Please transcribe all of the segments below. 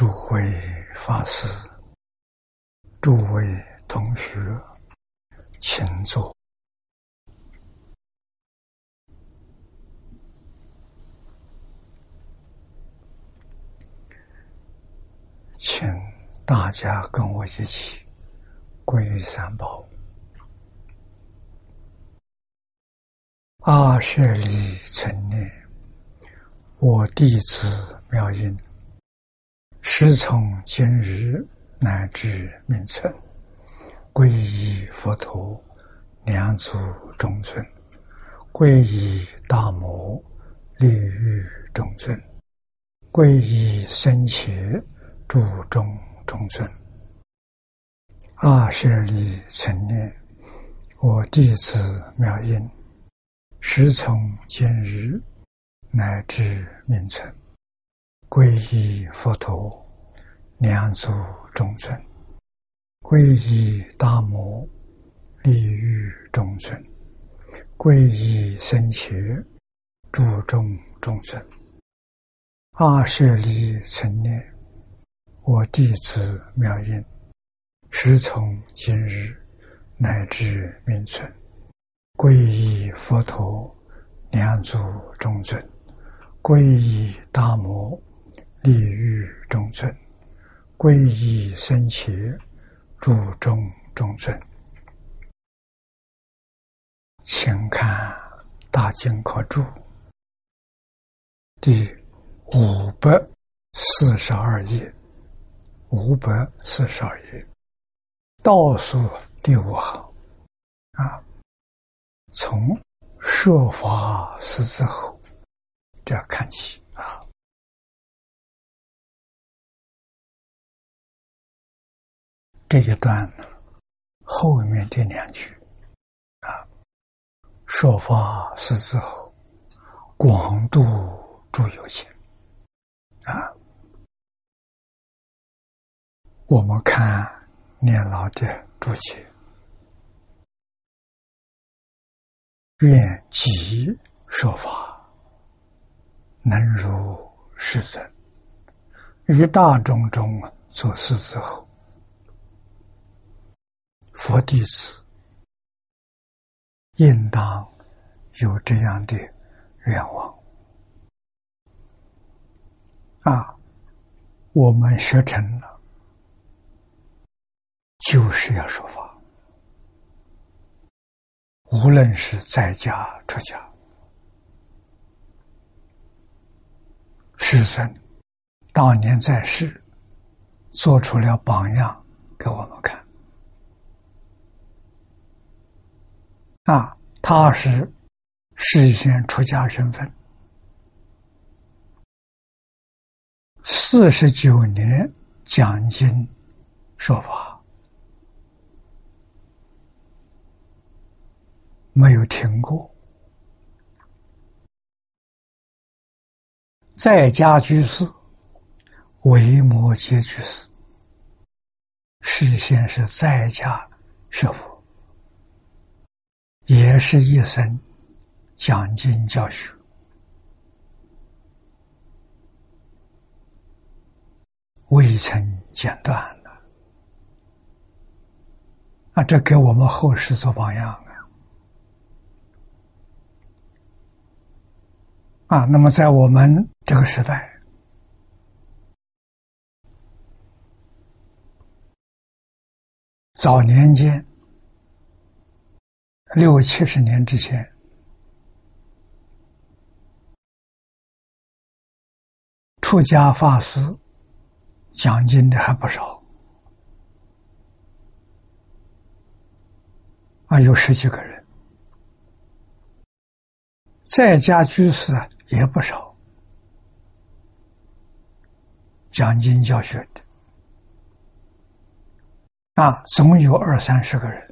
诸位法师、诸位同学，请坐，请大家跟我一起皈依三宝。阿舍利存念，我弟子妙音。师从今日乃至命存，皈依佛陀，两祖中尊；皈依大摩，利欲中尊；皈依僧伽，注中中尊。阿舍利成念，我弟子妙音，师从今日乃至命存。皈依佛陀，两足中尊；皈依大摩，利欲中尊；皈依僧伽，注中中尊。阿舍利存念，我弟子妙音，时从今日乃至命存，皈依佛陀，两足中尊；皈依大摩。利欲中尊，皈依僧伽，注中中尊。请看《大经科注》第五百四十二页，五百四十二页。倒数第五行。啊，从设法师之后这样看起。这一段后面这两句啊，说法是之后，广度诸有情啊。我们看念老的注解，愿即说法能如世尊，于大众中做事之后。佛弟子应当有这样的愿望啊！我们学成了，就是要说法，无论是在家出家，师尊当年在世，做出了榜样给我们看。啊，他是事先出家身份，四十九年讲经说法，没有停过，在家居士为摩诘居士，事先是在家学佛。也是一生讲经教学，未曾间断的啊！这给我们后世做榜样啊！啊，那么在我们这个时代，早年间。六七十年之前，出家法师讲经的还不少，啊，有十几个人；在家居士也不少，讲经教学的，啊，总有二三十个人。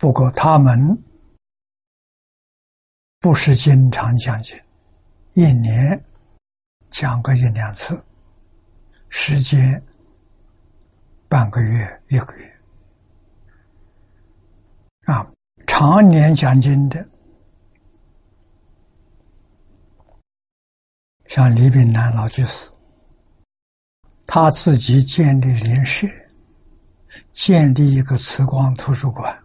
不过他们不是经常讲解，一年讲个一两次，时间半个月一个月，啊，常年讲经的像李炳南老居士，他自己建立联社，建立一个慈光图书馆，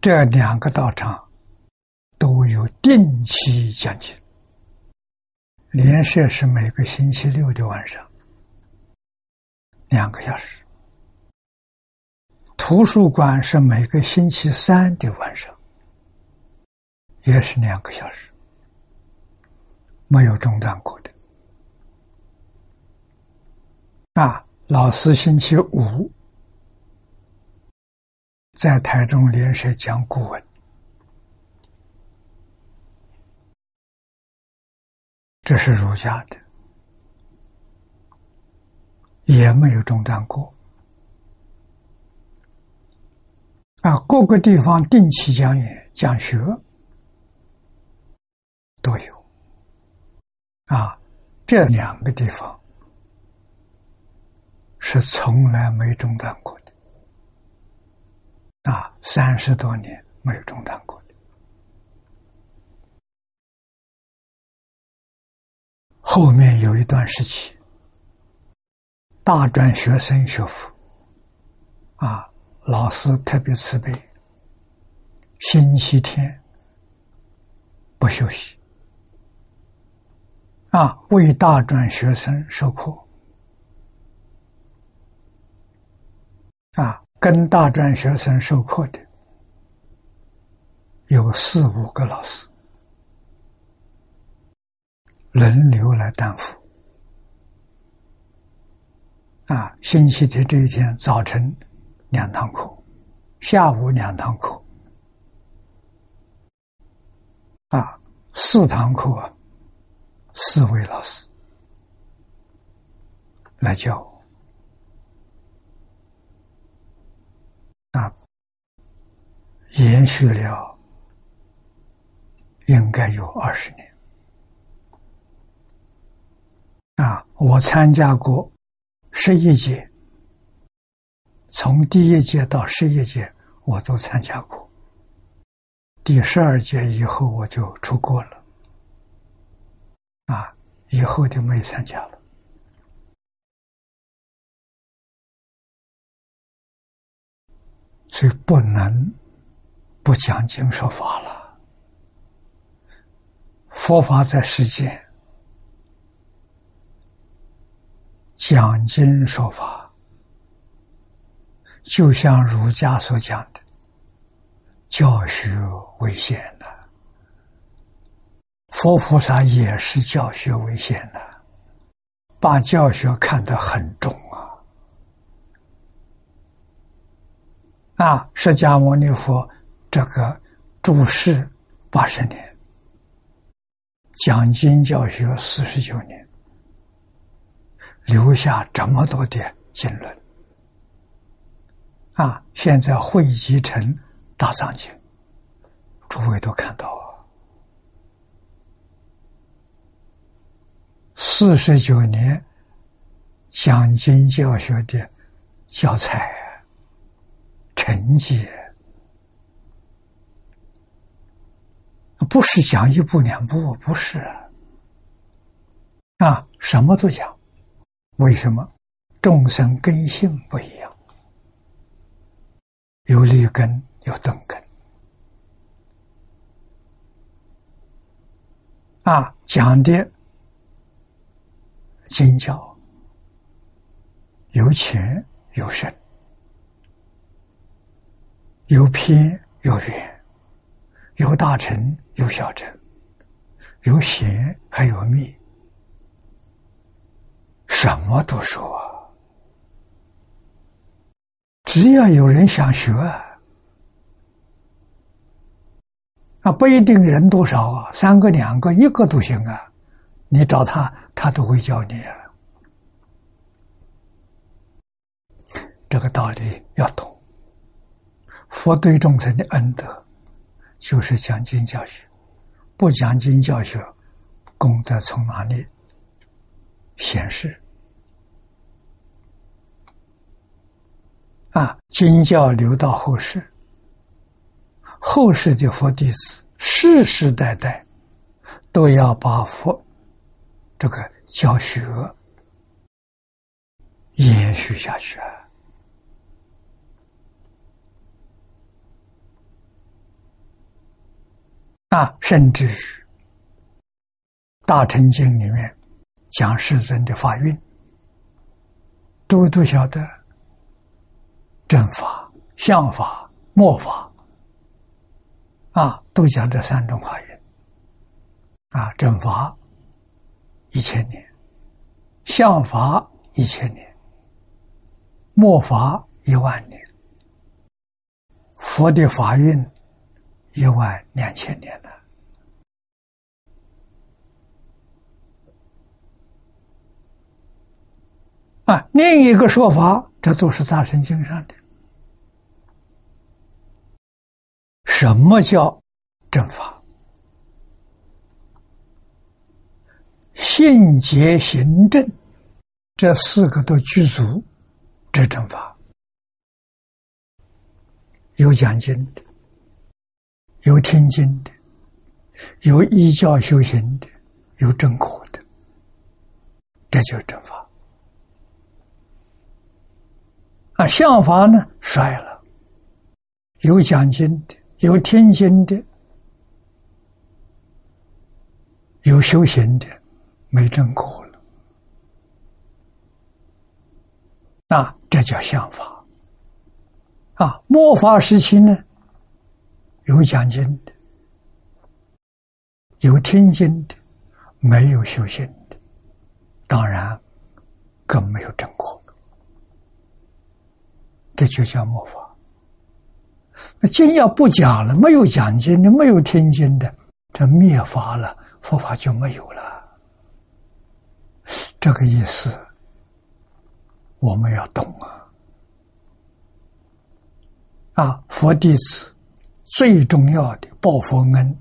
这两个道场都有定期讲经。联社是每个星期六的晚上两个小时，图书馆是每个星期三的晚上也是两个小时，没有中断过的。啊，老师星期五在台中联社讲古文。这是儒家的，也没有中断过。啊，各个地方定期讲演、讲学都有。啊，这两个地方是从来没中断过的。啊，三十多年没有中断过。后面有一段时期，大专学生学佛，啊，老师特别慈悲，星期天不休息，啊，为大专学生授课，啊，跟大专学生授课的有四五个老师。轮流来担负啊！星期天这一天，早晨两堂课，下午两堂课，啊，四堂课，四位老师来教啊，延续了应该有二十年。啊，我参加过十一届，从第一届到十一届我都参加过。第十二届以后我就出国了，啊，以后就没参加了。所以不能不讲经说法了，佛法在世间。讲经说法，就像儒家所讲的，教学为先的。佛菩萨也是教学为先的，把教学看得很重啊！啊，释迦牟尼佛这个注释八十年，讲经教学四十九年。留下这么多的经论啊！现在汇集成大藏经，诸位都看到啊。四十九年讲经教学的教材成绩，不是讲一步两步，不是啊，什么都讲。为什么众生根性不一样？有立根，有钝根。啊，讲的经教有浅有深，有偏有远，有大乘有小乘，有显还有密。什么都说，只要有人想学啊，不一定人多少啊，三个、两个、一个都行啊，你找他，他都会教你。啊这个道理要懂。佛对众生的恩德，就是讲经教学，不讲经教学，功德从哪里显示？啊，经教流到后世，后世的佛弟子世世代代都要把佛这个教学延续下去啊！啊，甚至于《大乘经》里面讲世尊的法运，都都晓得正法、相法、末法啊，都讲这三种法运啊，正法一千年，相法一千年，末法一万年，佛的法运。一万两千年了啊！另一个说法，这都是大圣经上的。什么叫正法？信解行正，这四个都具足，这正法有讲经的。有听经的，有依教修行的，有正果的，这就是正法。啊，相法呢衰了，有讲经的，有听经的，有修行的，没正果了。那这叫相法。啊，末法时期呢？有讲经的，有听经的，没有修行的，当然更没有正果。这就叫末法。那经要不讲了，没有讲经的，没有听经的，这灭法了，佛法就没有了。这个意思我们要懂啊！啊，佛弟子。最重要的报佛恩，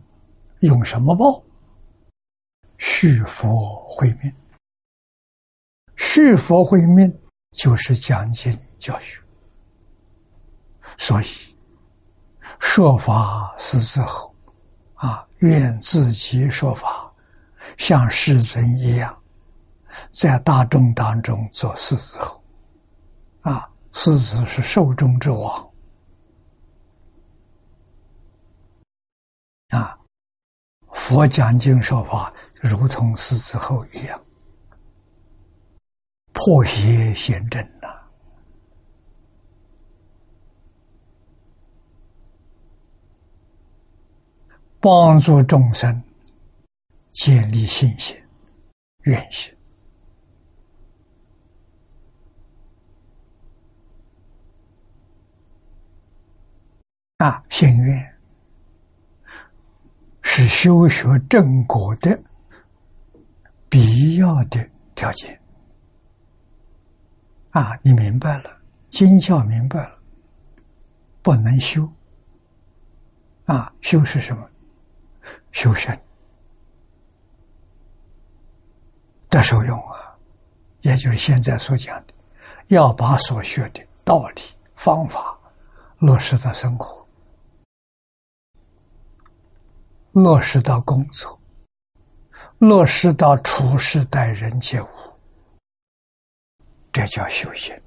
用什么报？续佛慧命。续佛慧命就是讲经教学。所以说法是之后，啊，愿自己说法，像世尊一样，在大众当中做狮子后，啊，狮子是寿终之王。啊，佛讲经说法，如同狮子吼一样，破邪显正呐，帮助众生建立信心、愿心啊，心愿。是修学正果的必要的条件啊！你明白了，经教明白了，不能修啊！修是什么？修身的受用啊！也就是现在所讲的，要把所学的道理、方法落实到生活。落实到工作，落实到处事待人接物，这叫修行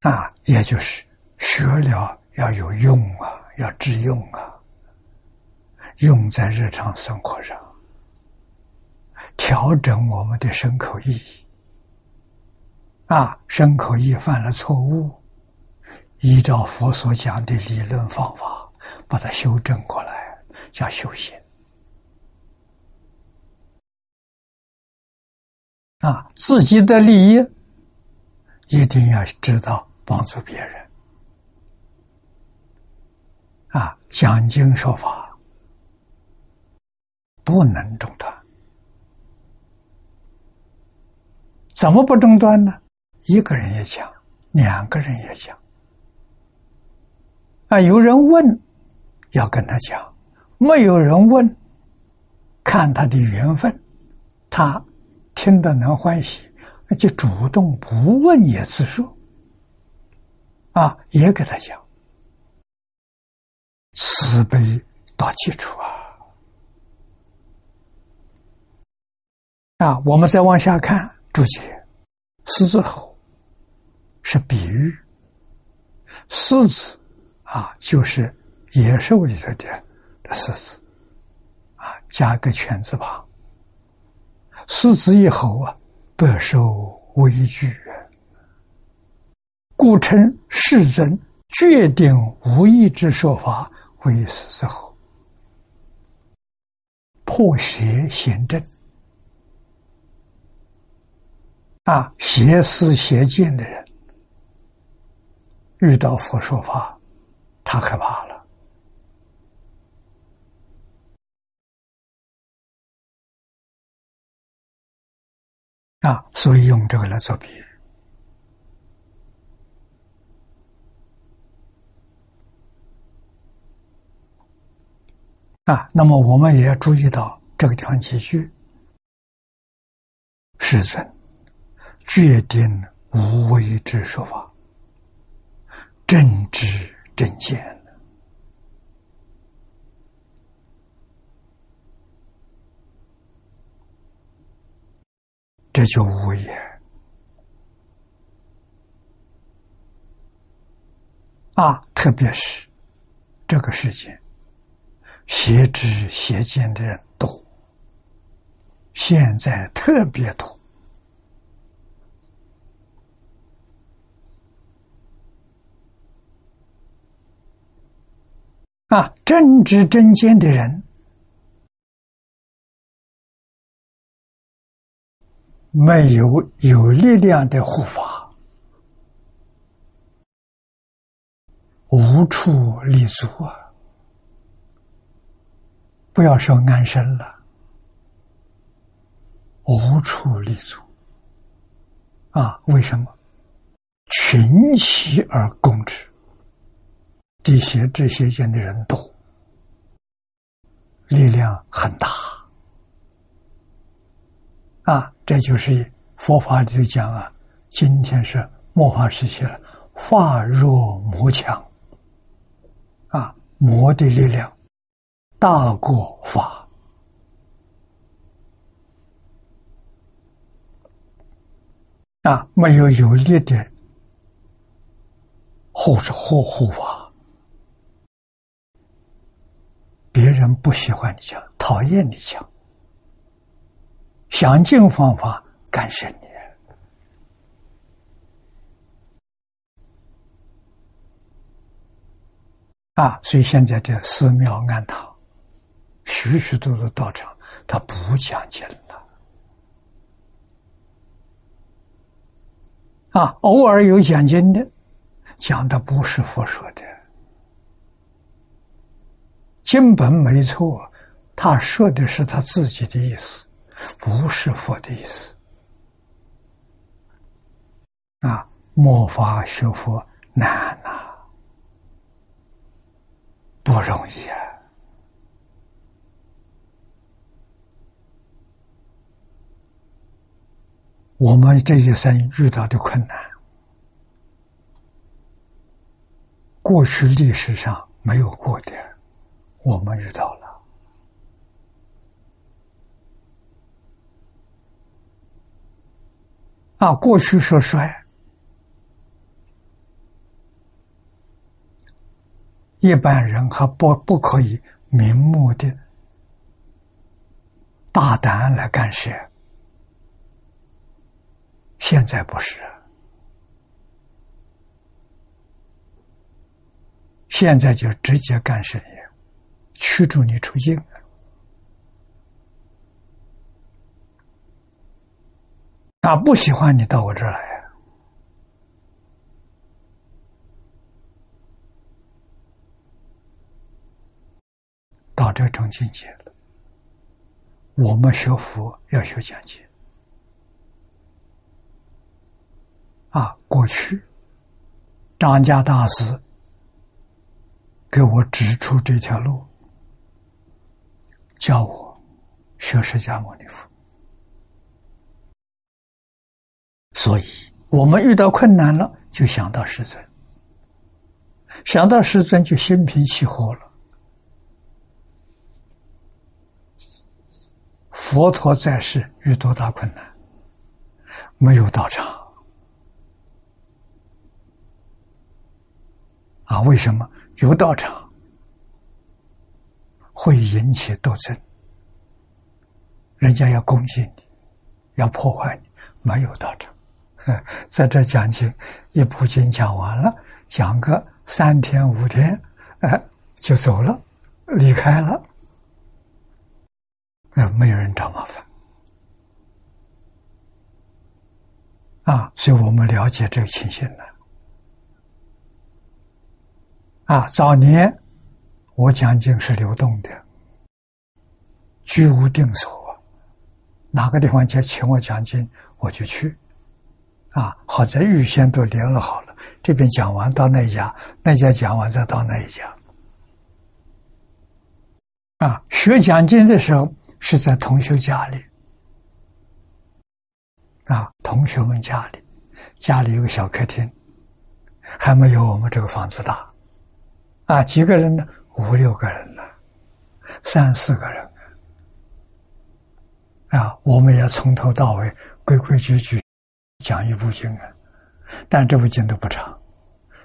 啊！也就是学了要有用啊，要致用啊，用在日常生活上，调整我们的身口意啊，身口意犯了错误。依照佛所讲的理论方法，把它修正过来，叫修行。啊，自己的利益一定要知道帮助别人。啊，讲经说法不能中断。怎么不中断呢？一个人也讲，两个人也讲。啊！有人问，要跟他讲；没有人问，看他的缘分，他听得能欢喜，就主动不问也自说。啊，也给他讲。慈悲到基础啊！啊，我们再往下看注解，狮子吼是比喻，狮子啊就是野兽里头的狮子啊，加个犬字旁，狮子一吼啊，百兽畏惧，故称世尊决定无义之说法。为师之后，破邪显正啊，邪思邪见的人遇到佛说法，他害怕了啊，所以用这个来做比喻。啊，那么我们也要注意到这个地方几句：世尊决定无为之说法，正知正见，这就无言。啊，特别是这个世界。邪知邪见的人多，现在特别多啊！正知正见的人没有有力量的护法，无处立足啊！不要说安身了，无处立足啊！为什么？群起而攻之，地邪这些见的人多，力量很大啊！这就是佛法里头讲啊，今天是末法时期了，法弱魔强啊，魔的力量。大过法啊，没有有力的护持护护法，别人不喜欢你讲，讨厌你讲，想尽方法干涉你啊！所以现在的寺庙庵堂。许许多多道场，他不讲经了啊！偶尔有讲经的，讲的不是佛说的，经本没错，他说的是他自己的意思，不是佛的意思啊！末法学佛难呐，不容易啊！我们这一生遇到的困难，过去历史上没有过的，我们遇到了。啊，过去说衰，一般人还不不可以明目的大胆来干涉。现在不是，现在就直接干涉你，驱逐你出境啊！不喜欢你到我这儿来，到这种境界了。我们学佛要学讲解。啊，过去张家大师给我指出这条路，教我学释迦牟尼佛。所以我们遇到困难了就想到师尊。想到师尊就心平气和了。佛陀在世遇多大困难没有道场。啊为什么？有道场。会引起斗争？人家要攻击你，要破坏你，没有道场。在这讲经，一部经讲完了，讲个三天五天，哎，就走了，离开了，啊，没有人找麻烦，啊，所以我们了解这个情形了。啊，早年我讲经是流动的，居无定所，哪个地方就请我讲经，我就去。啊，好在预先都联络好了，这边讲完到那一家，那家讲完再到那一家。啊，学讲经的时候是在同学家里，啊，同学们家里，家里有个小客厅，还没有我们这个房子大，啊，几个人呢？五六个人呢，三四个人，啊，我们也从头到尾规规矩矩。讲一部经啊，但这部经都不长，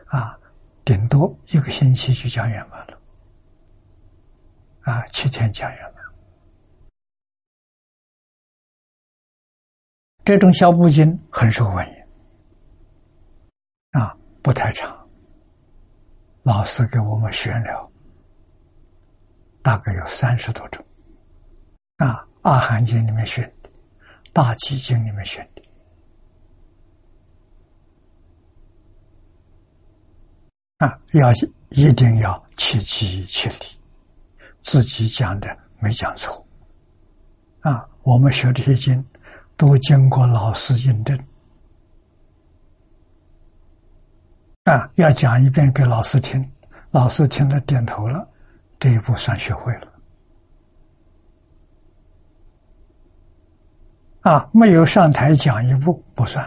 啊，顶多一个星期就讲圆满了，啊，七天讲圆满。这种小部经很受欢迎，啊，不太长，老师给我们选了，大概有三十多种，啊，阿含经里面选的，大集经里面选的。啊，要一定要切记切理，自己讲的没讲错。啊，我们学这些经，都经过老师印证。啊，要讲一遍给老师听，老师听了点头了，这一步算学会了。啊，没有上台讲一步不算。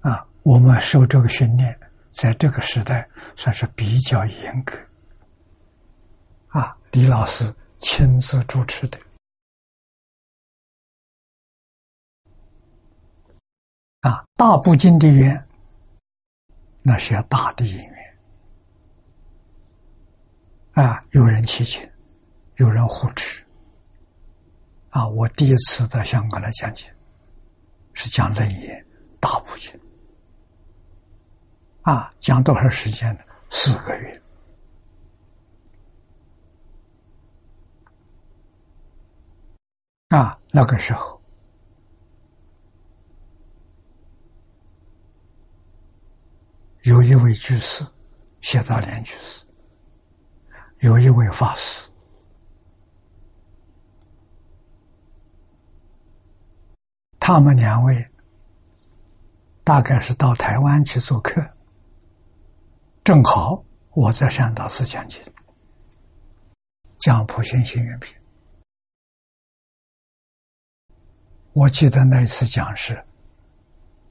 啊我们受这个训练，在这个时代算是比较严格。啊，李老师亲自主持的。啊，大部经的缘，那是要大的因缘。啊，有人祈请，有人护持。啊，我第一次到香港来讲解，是讲楞严大部经。啊，讲多少时间呢？四个月。啊，那个时候有一位居士，谢道莲居士，有一位法师，他们两位大概是到台湾去做客。正好我在善导寺讲经，讲普贤行愿品。我记得那一次讲是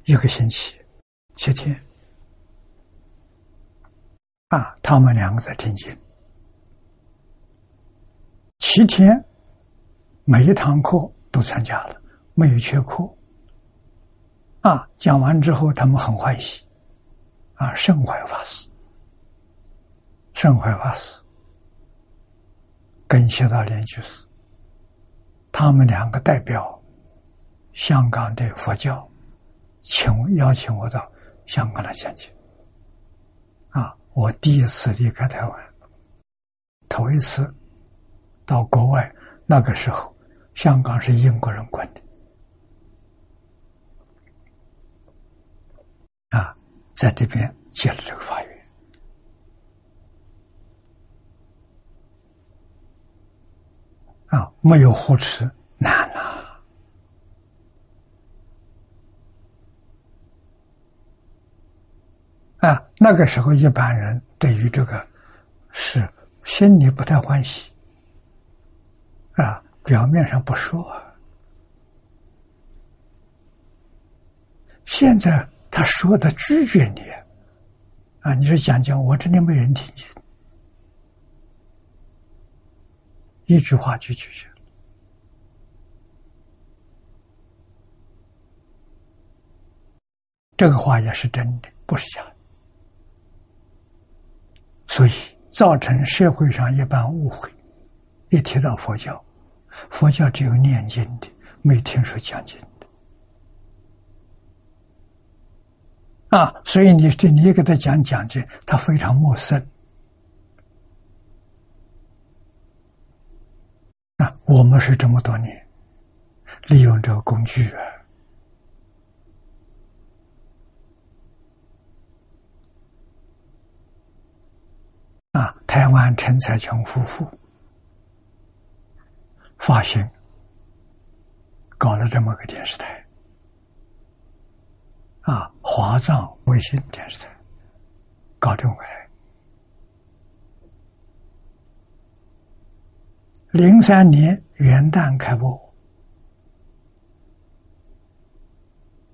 一个星期七天，啊，他们两个在听经，七天每一堂课都参加了，没有缺课。啊，讲完之后他们很欢喜，啊，盛怀法师。圣怀法师跟谢道连居士，他们两个代表香港的佛教，请邀请我到香港来讲解。啊，我第一次离开台湾，头一次到国外，那个时候香港是英国人管的，啊，在这边接了这个法院。啊，没有护持难呐！啊，那个时候一般人对于这个是心里不太欢喜，啊，表面上不说。现在他说的拒绝你，啊，你说讲讲，我这里没人听见，一句话就拒绝。这个话也是真的，不是假的，所以造成社会上一般误会。一提到佛教，佛教只有念经的，没听说讲经的啊。所以你这你给他讲讲经，他非常陌生。啊，我们是这么多年利用这个工具啊。啊，台湾陈才琼夫妇发行搞了这么个电视台，啊，华藏卫星电视台搞这么个台。零三年元旦开播，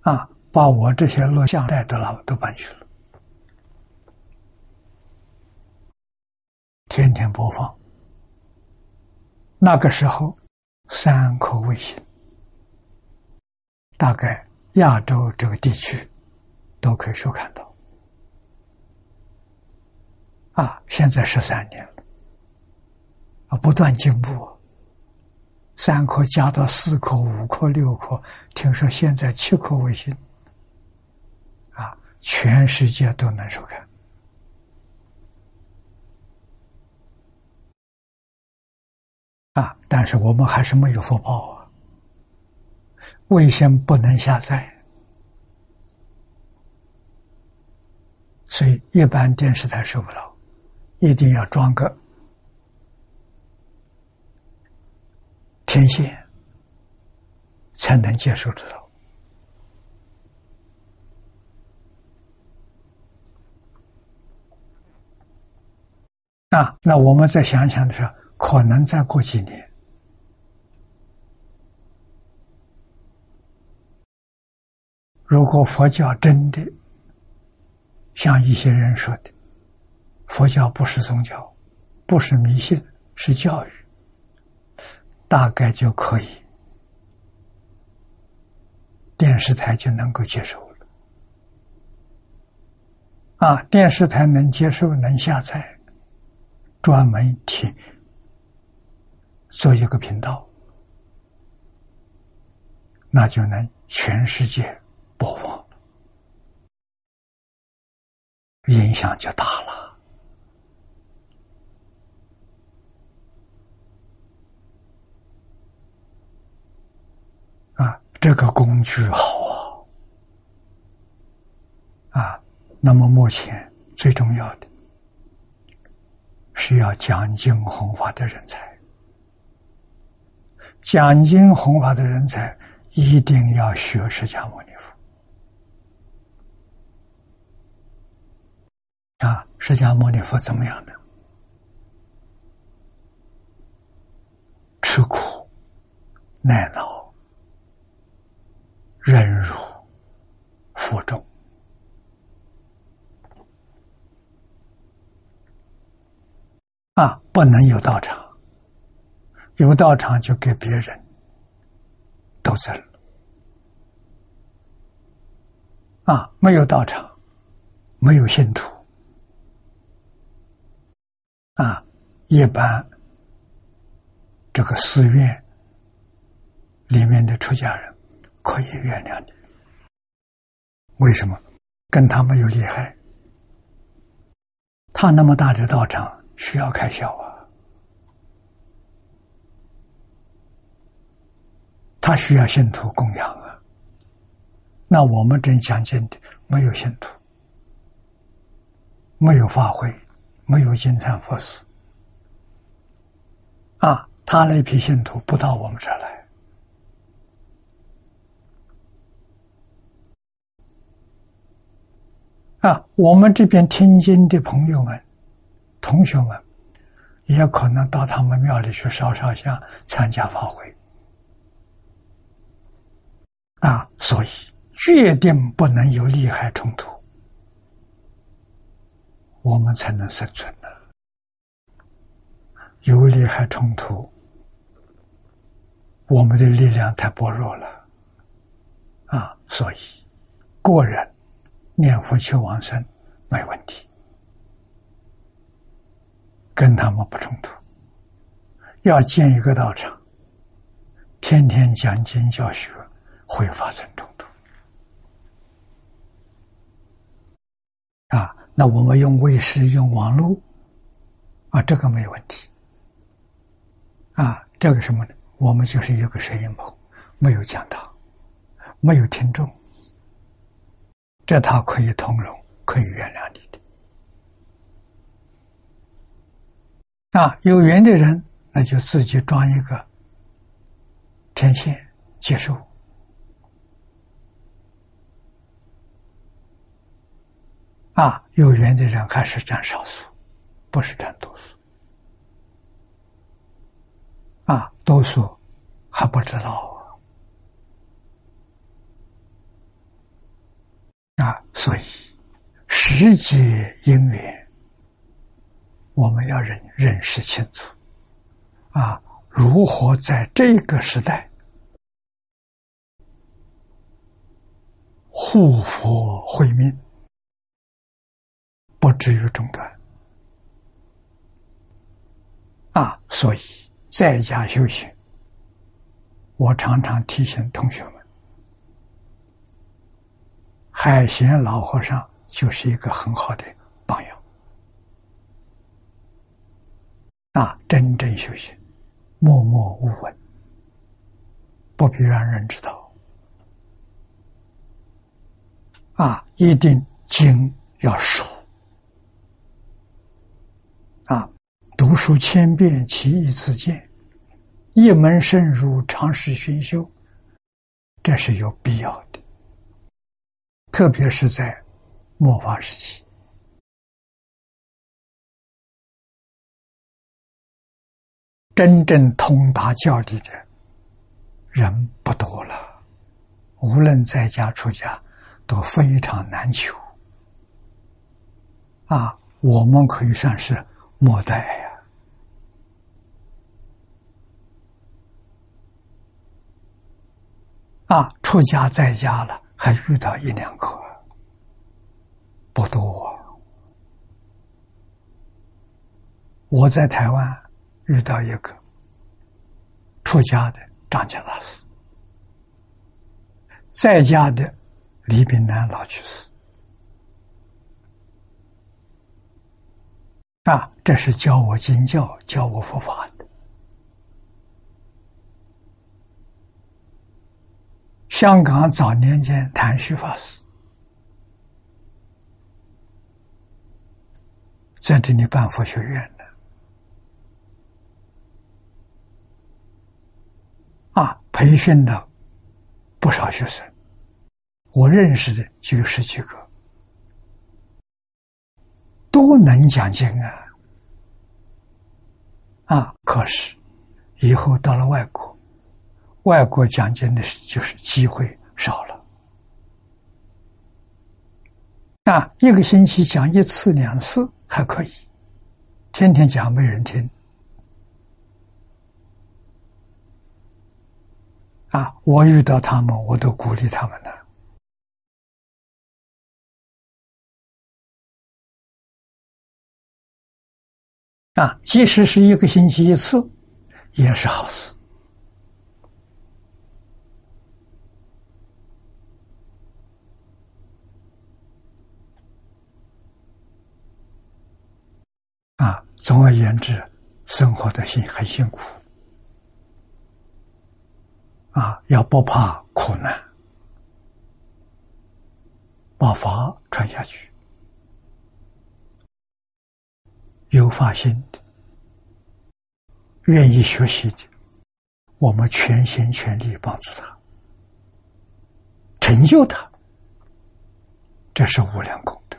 啊，把我这些录像带都拿都搬去了。天天播放。那个时候，三颗卫星，大概亚洲这个地区都可以收看到。啊，现在十三年了，啊，不断进步，三颗加到四颗、五颗、六颗，听说现在七颗卫星，啊，全世界都能收看。啊！但是我们还是没有福报啊，卫星不能下载，所以一般电视台收不到，一定要装个天线，才能接收得到。啊，那我们再想想的时候。可能再过几年，如果佛教真的像一些人说的，佛教不是宗教，不是迷信，是教育，大概就可以，电视台就能够接受了。啊，电视台能接受，能下载，专门听。做一个频道，那就能全世界播放，影响就大了。啊，这个工具好啊！啊，那么目前最重要的是要讲经弘法的人才。讲经弘法的人才一定要学释迦牟尼佛啊！释迦牟尼佛怎么样的？吃苦、耐劳、忍辱、负重啊！不能有道场。有道场就给别人斗争啊！没有道场，没有信徒啊！一般这个寺院里面的出家人可以原谅你，为什么？跟他没有厉害，他那么大的道场需要开销啊。他需要信徒供养啊，那我们真讲经的没有信徒，没有法会，没有金蝉佛寺，啊，他那批信徒不到我们这儿来，啊，我们这边听经的朋友们、同学们，也可能到他们庙里去烧烧香、参加法会。啊，所以决定不能有利害冲突。我们才能生存呢。有利害冲突，我们的力量太薄弱了，啊，所以个人念佛求往生没问题，跟他们不冲突。要建一个道场，天天讲经教学，会发生冲突。啊，那我们用卫视、用网络，啊，这个没有问题。啊，这个什么呢？我们就是一个摄影棚，没有讲堂，没有听众，这套可以通融，可以原谅你的。啊，有缘的人，那就自己装一个天线接收。啊，有缘的人还是占少数，不是占多数。啊，多数还不知道啊，所以时节因缘，我们要认认识清楚啊，如何在这个时代护佛慧命，不至于中断啊，所以。在家修行，我常常提醒同学们，海贤老和尚就是一个很好的榜样。啊，真正修行，默默无闻，不必让人知道。啊，一定经要熟。啊。读书千遍，其义自见；一门深入，长时熏修，这是有必要的。特别是在末法时期，真正通达教理的人不多了，无论在家出家，都非常难求。啊，我们可以算是末代。啊，出家在家了，还遇到一两个，不多。我在台湾遇到一个出家的张家大师，在家的李炳南老居士。啊，这是教我经教、教我佛法的。香港早年间，谭旭法师在这里办佛学院的，啊，培训了不少学生，我认识的就有十几个，都能讲经啊，啊，可是以后到了外国。外国讲经的就是机会少了，那一个星期讲一次两次还可以，天天讲没人听。啊，我遇到他们，我都鼓励他们的。啊，即使是一个星期一次，也是好事。啊，总而言之，生活的辛很辛苦，啊，要不怕苦难，把法传下去，有发心的，愿意学习的，我们全心全力帮助他，成就他，这是无量功德，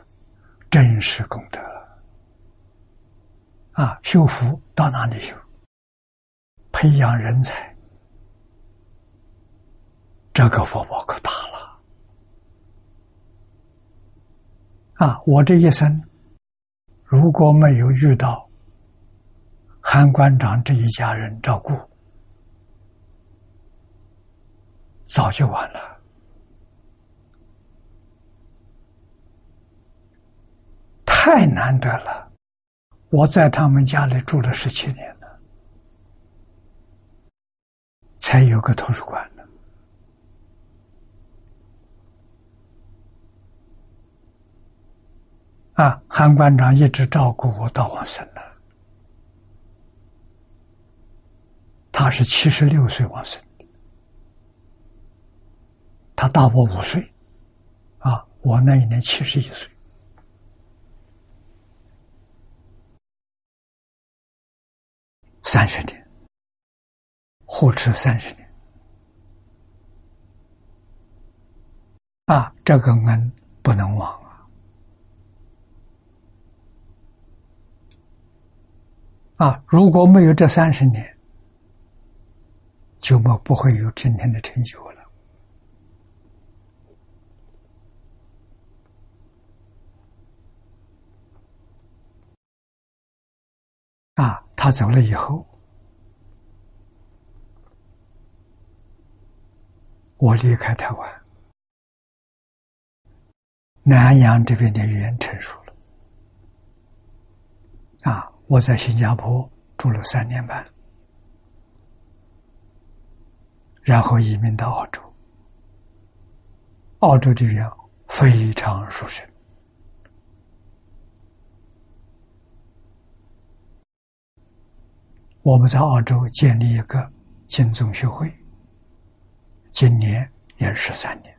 真实功德。啊，修福到哪里修？培养人才，这个福报可大了。啊，我这一生如果没有遇到韩馆长这一家人照顾，早就完了。太难得了，我在他们家里住了十七年了，才有个图书馆呢。啊，韩馆长一直照顾我到往生了，他是七十六岁往生的，他大我五岁，啊，我那一年七十一岁。三十年，护持三十年，啊，这个恩不能忘啊！啊，如果没有这三十年，就不不会有今天的成就了。啊。他走了以后，我离开台湾，南洋这边的语言成熟了。啊，我在新加坡住了三年半，然后移民到澳洲，澳洲的语言非常熟悉。我们在澳洲建立一个金宗学会，今年也是十三年。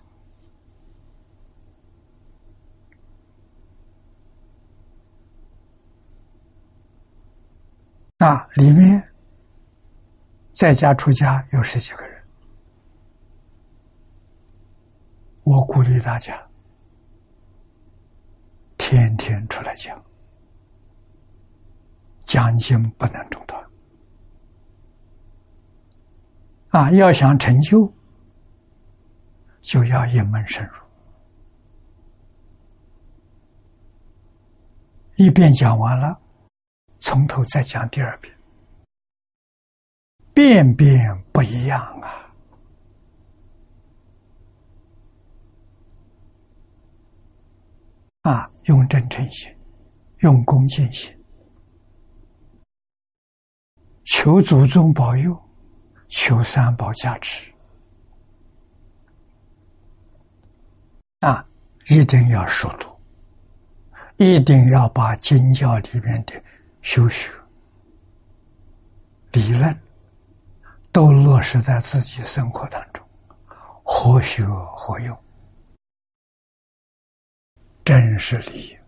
那里面在家出家有十几个人，我鼓励大家天天出来讲，讲经不能中断。啊，要想成就，就要一门深入。一遍讲完了，从头再讲第二遍，遍遍不一样啊！啊，用真诚心，用恭敬心，求祖宗保佑。求三宝加持啊！一定要熟读，一定要把经教里面的修学理论都落实在自己生活当中，活学活用，真实利益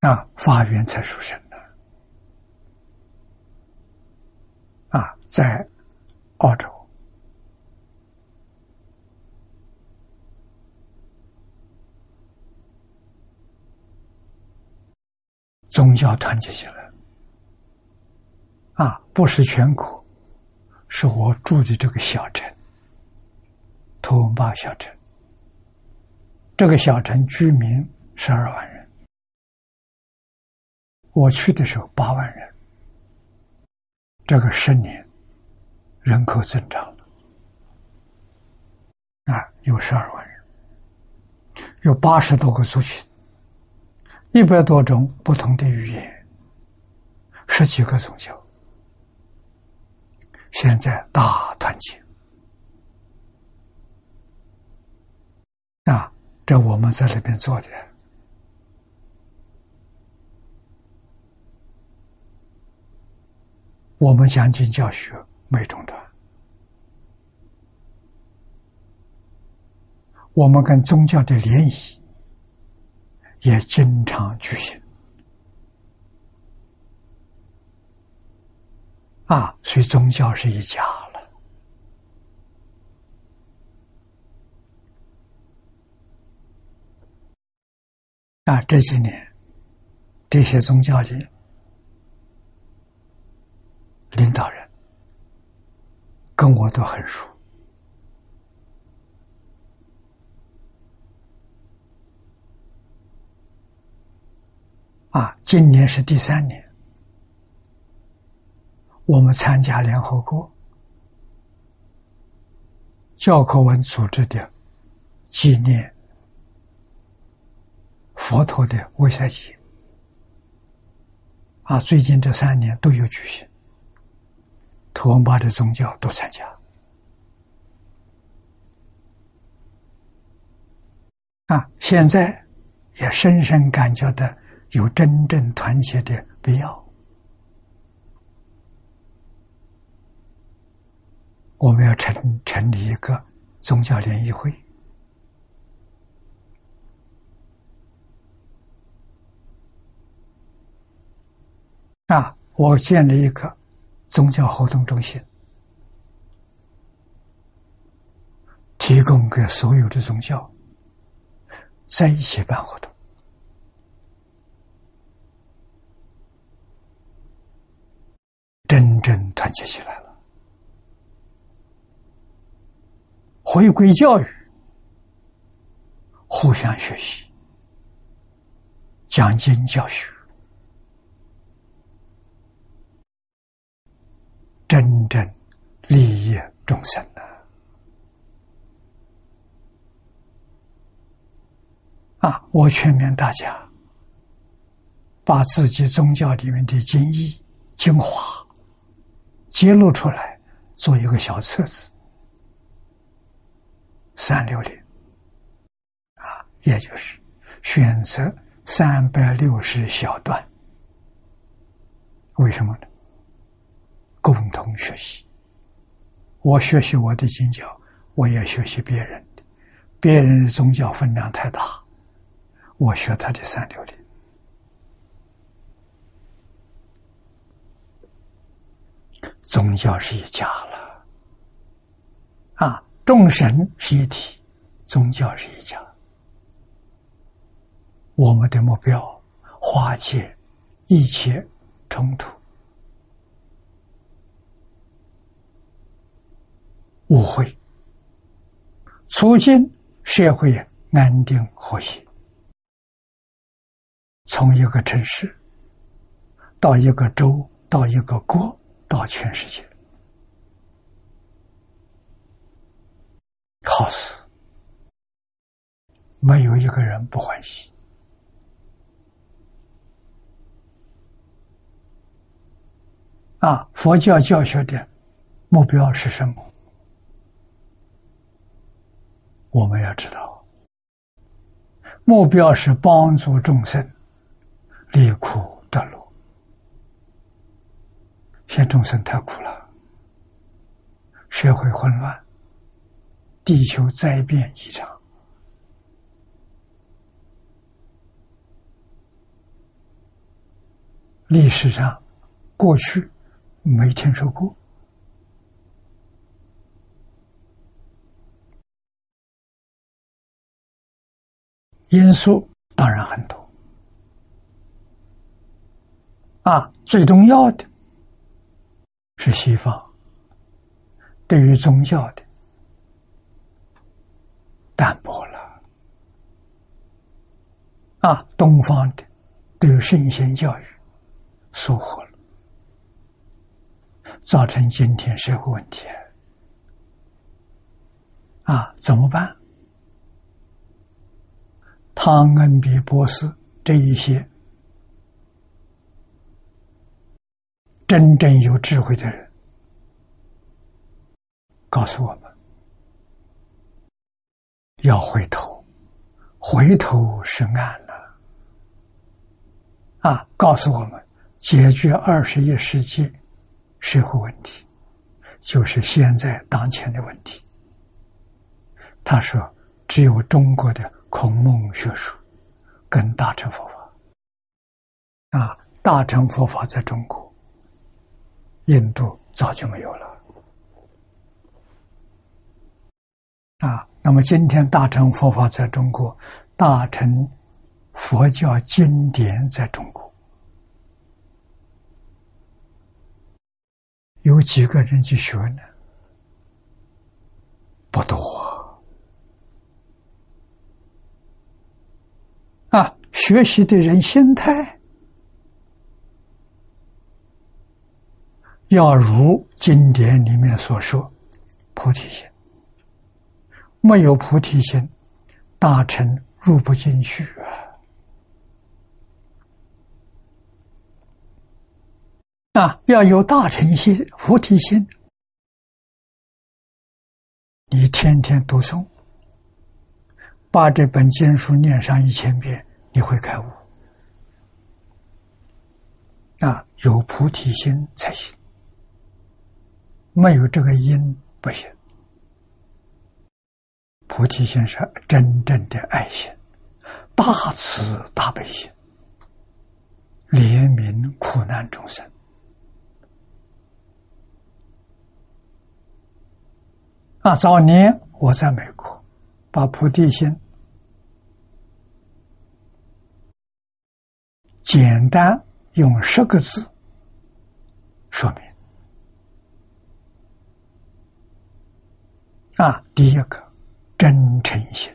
啊！法缘才殊胜。啊，在澳洲，宗教团结起来，啊，不是全国，是我住的这个小镇——图文巴小镇。这个小城居民十二万人，我去的时候八万人。这个十年，人口增长了，啊，有十二万人，有八十多个族群，一百多种不同的语言，十几个宗教，现在大团结，啊，这我们在那边做的。我们讲经教学没中断，我们跟宗教的联谊也经常举行啊，所以宗教是一家了。啊，这几年这些宗教里。领导人跟我都很熟，啊，今年是第三年，我们参加联合国教科文组织的纪念佛陀的维赛节。啊，最近这三年都有举行，土文巴的宗教都参加。啊，现在也深深感觉到有真正团结的必要。我们要成成立一个宗教联谊会。啊，我建立一个宗教活动中心，提供给所有的宗教在一起办活动，真正团结起来了，回归教育，互相学习，讲经教学。真正利益众生的啊！我劝勉大家，把自己宗教里面的经义、精华揭露出来，做一个小册子，三六零啊，也就是选择三百六十小段。为什么呢？共同学习，我学习我的经教，我也学习别人的。别人的宗教分量太大，我学他的三六零。宗教是一家了，啊，众神是一体，宗教是一家。我们的目标，化解一切冲突。误会，促进社会安定和谐。从一个城市到一个州，到一个国，到全世界，靠死，没有一个人不欢喜。啊，佛教教学的目标是什么？我们要知道，目标是帮助众生离苦得乐。现众生太苦了，社会混乱，地球灾变异常，历史上过去没听说过。因素当然很多，啊，最重要的是西方对于宗教的淡薄了，啊，东方的对于圣贤教育疏忽了，造成今天社会问题，啊，怎么办？汤恩比博士这一些真正有智慧的人，告诉我们要回头，回头是岸了。啊，告诉我们解决二十一世纪社会问题，就是现在当前的问题。他说，只有中国的。孔孟学术跟大乘佛法啊，大乘佛法在中国、印度早就没有了啊。那么今天大乘佛法在中国，大乘佛教经典在中国，有几个人去学呢？不多。学习的人心态要如经典里面所说菩提心。没有菩提心大成入不进去啊。啊要有大成心菩提心你天天读诵把这本经书念上一千遍你会开悟。啊，有菩提心才行，没有这个因不行。菩提心是真正的爱心，大慈大悲心，怜悯苦难众生。啊，早年我在美国，把菩提心简单用十个字说明。啊，第一个。真诚心，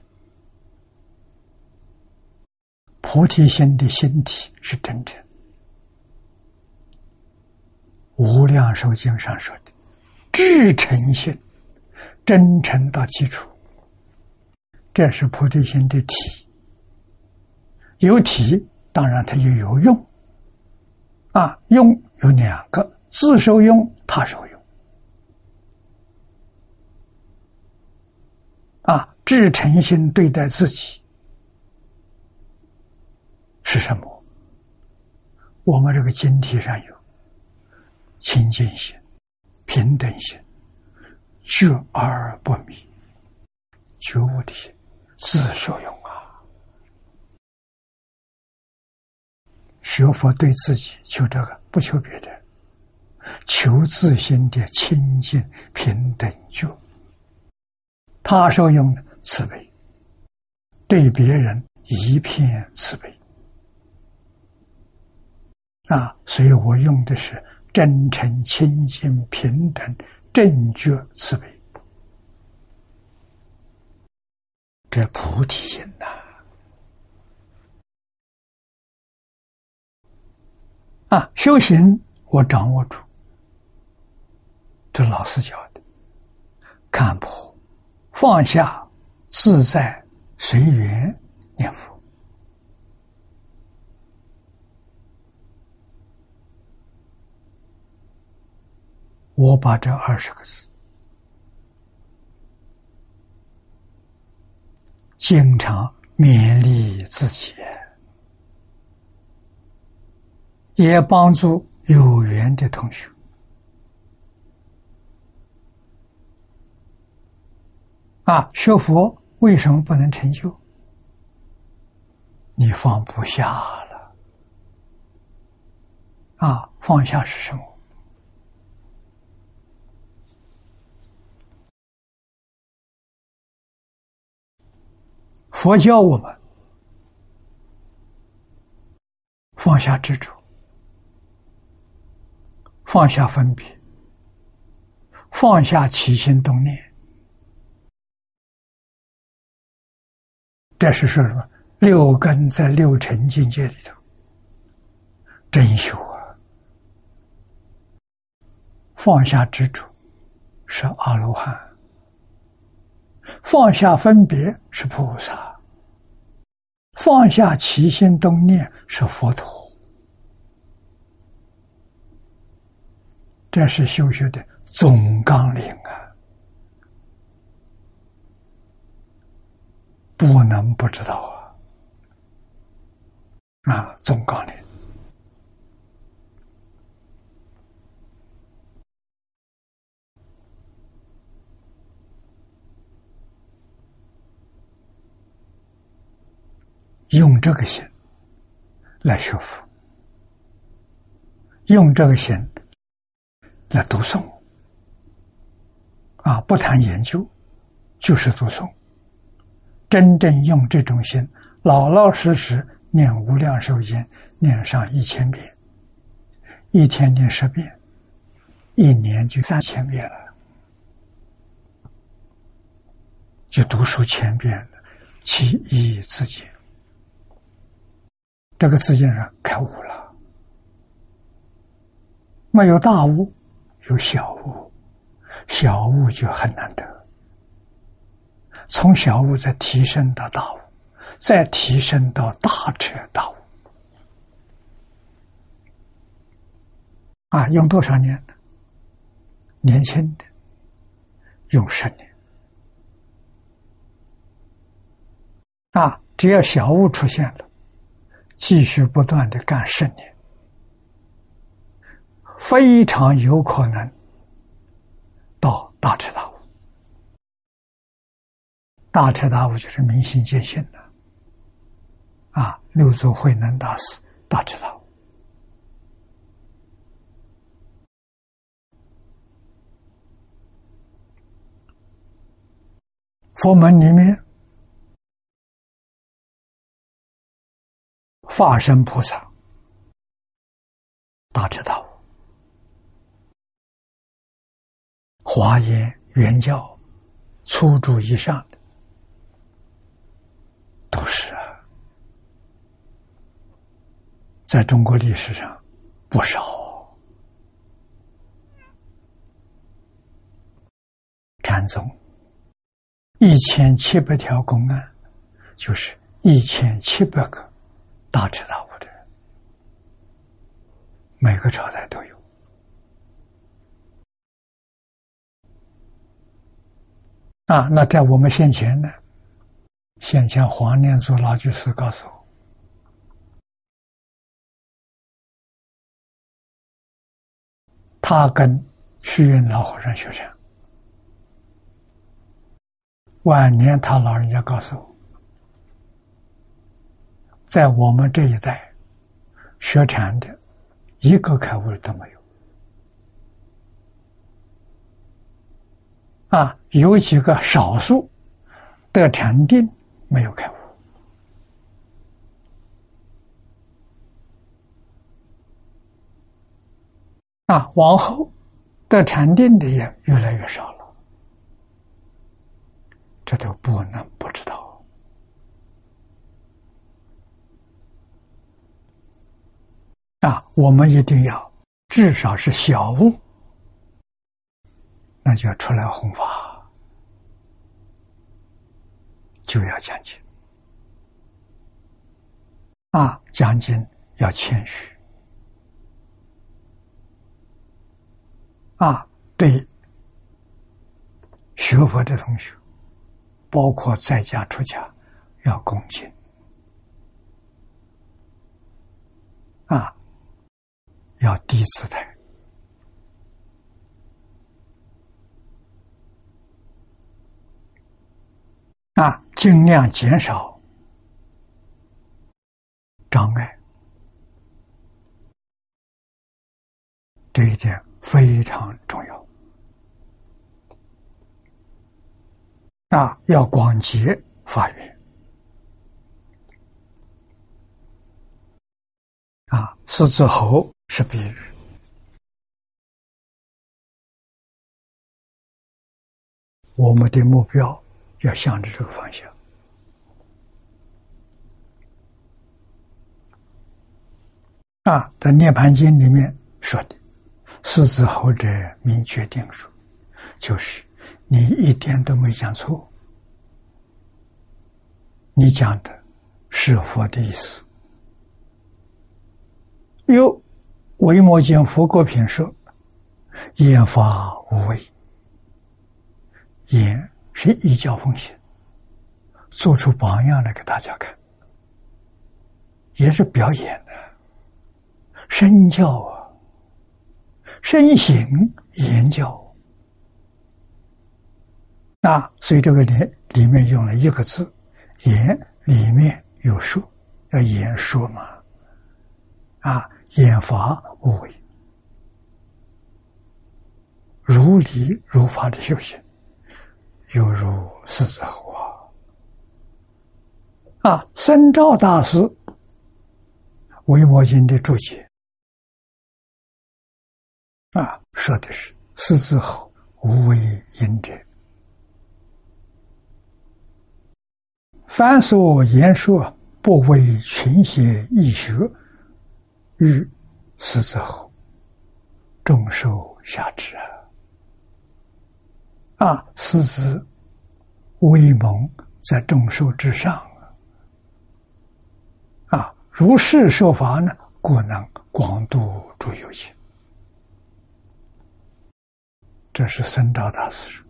菩提心的心体是真诚。无量寿经上说的，至诚心，真诚到基础，这是菩提心的体。有体，当然它也有用。啊，用有两个，自受用，他受用。啊，至诚心对待自己是什么？我们这个经体上有清净心、平等心、觉而不迷、觉悟的心，自受用学佛对自己求这个，不求别的，求自心的清净平等觉。他说用慈悲，对别人一片慈悲啊！所以我用的是真诚、清净、平等、正觉慈悲，这菩提心呐！啊修行我掌握住，这老师教的，看破。放下，自在随缘念佛。我把这二十个字经常勉励自己，也帮助有缘的同学。啊，学佛为什么不能成就？你放不下了。啊，放下是什么？佛教我们放下执着，放下分别，放下起心动念。这是说什么？六根在六尘境界里头，真修啊！放下执着是阿罗汉，放下分别是菩萨，放下起心动念是佛陀。这是修学的总纲领啊！不能不知道啊！啊，总纲领，用这个心来学佛，用这个心来读诵啊！不谈研究，就是读诵。真正用这种心，老老实实念无量寿经，念上一千遍，一天念十遍，一年就三千遍了，就读书千遍了。其义自见，这个自见上开悟了，没有大悟，有小悟，小悟就很难得。从小悟再提升到大悟，再提升到大彻大悟，啊，用多少年？年轻的用十年，啊，只要小悟出现了，继续不断的干十年，非常有可能到大彻大悟。大彻大悟就是明心见性了，啊！六祖慧能大师大彻大悟，佛门里面，化身菩萨大彻大悟，华严圆教初住以上的。都是啊，在中国历史上不少。禅宗一千七百条公案，就是一千七百个大彻大悟的人，每个朝代都有。啊，那在我们先前呢？先前黄念祖老居士告诉我，他跟虚云老和尚学禅，晚年他老人家告诉我，在我们这一代学禅的，一个开悟的都没有，啊，有几个少数得禅定。没有开悟啊！往后得禅定的也越来越少了，这都不能不知道啊！我们一定要至少是小悟，那就要出来弘法。就要讲经啊，讲经要谦虚啊，对学佛的同学，包括在家出家，要恭敬啊，要低姿态。啊，尽量减少障碍，这一点非常重要。啊，要广结法缘。啊，狮子猴是比喻，我们的目标。要向着这个方向啊！在《涅盘经》里面说的“四字后者明确定数”，就是你一点都没讲错，你讲的是佛的意思。又《维摩经·佛果品》说：“言法无为，言。”是一教奉行，做出榜样来给大家看，也是表演的，身教啊，身行言教。啊，所以这个里里面用了一个字“言”，里面有说，要言说嘛，啊，言法无为，如理如法的修行。犹如狮子吼啊！啊，深照大师《维摩经》的注解啊，说的是狮子吼无为因者，凡所言说不为群邪易学，欲狮子吼众受下智啊！啊，师子威猛在众兽之上啊！如是说法呢，故能广度诸有情。这是僧道大师。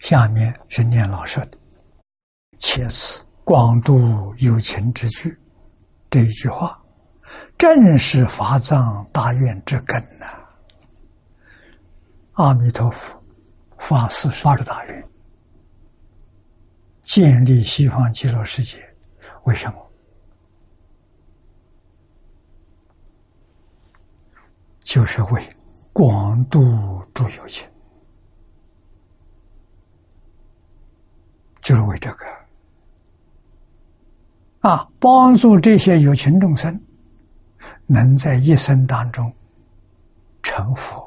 下面是念老说的：“且此广度有情之句，这一句话。”正是法藏大愿之根呐！阿弥陀佛发四十二大愿，建立西方极乐世界，为什么？就是为广度诸有情，就是为这个啊，帮助这些有情众生。能在一生当中成佛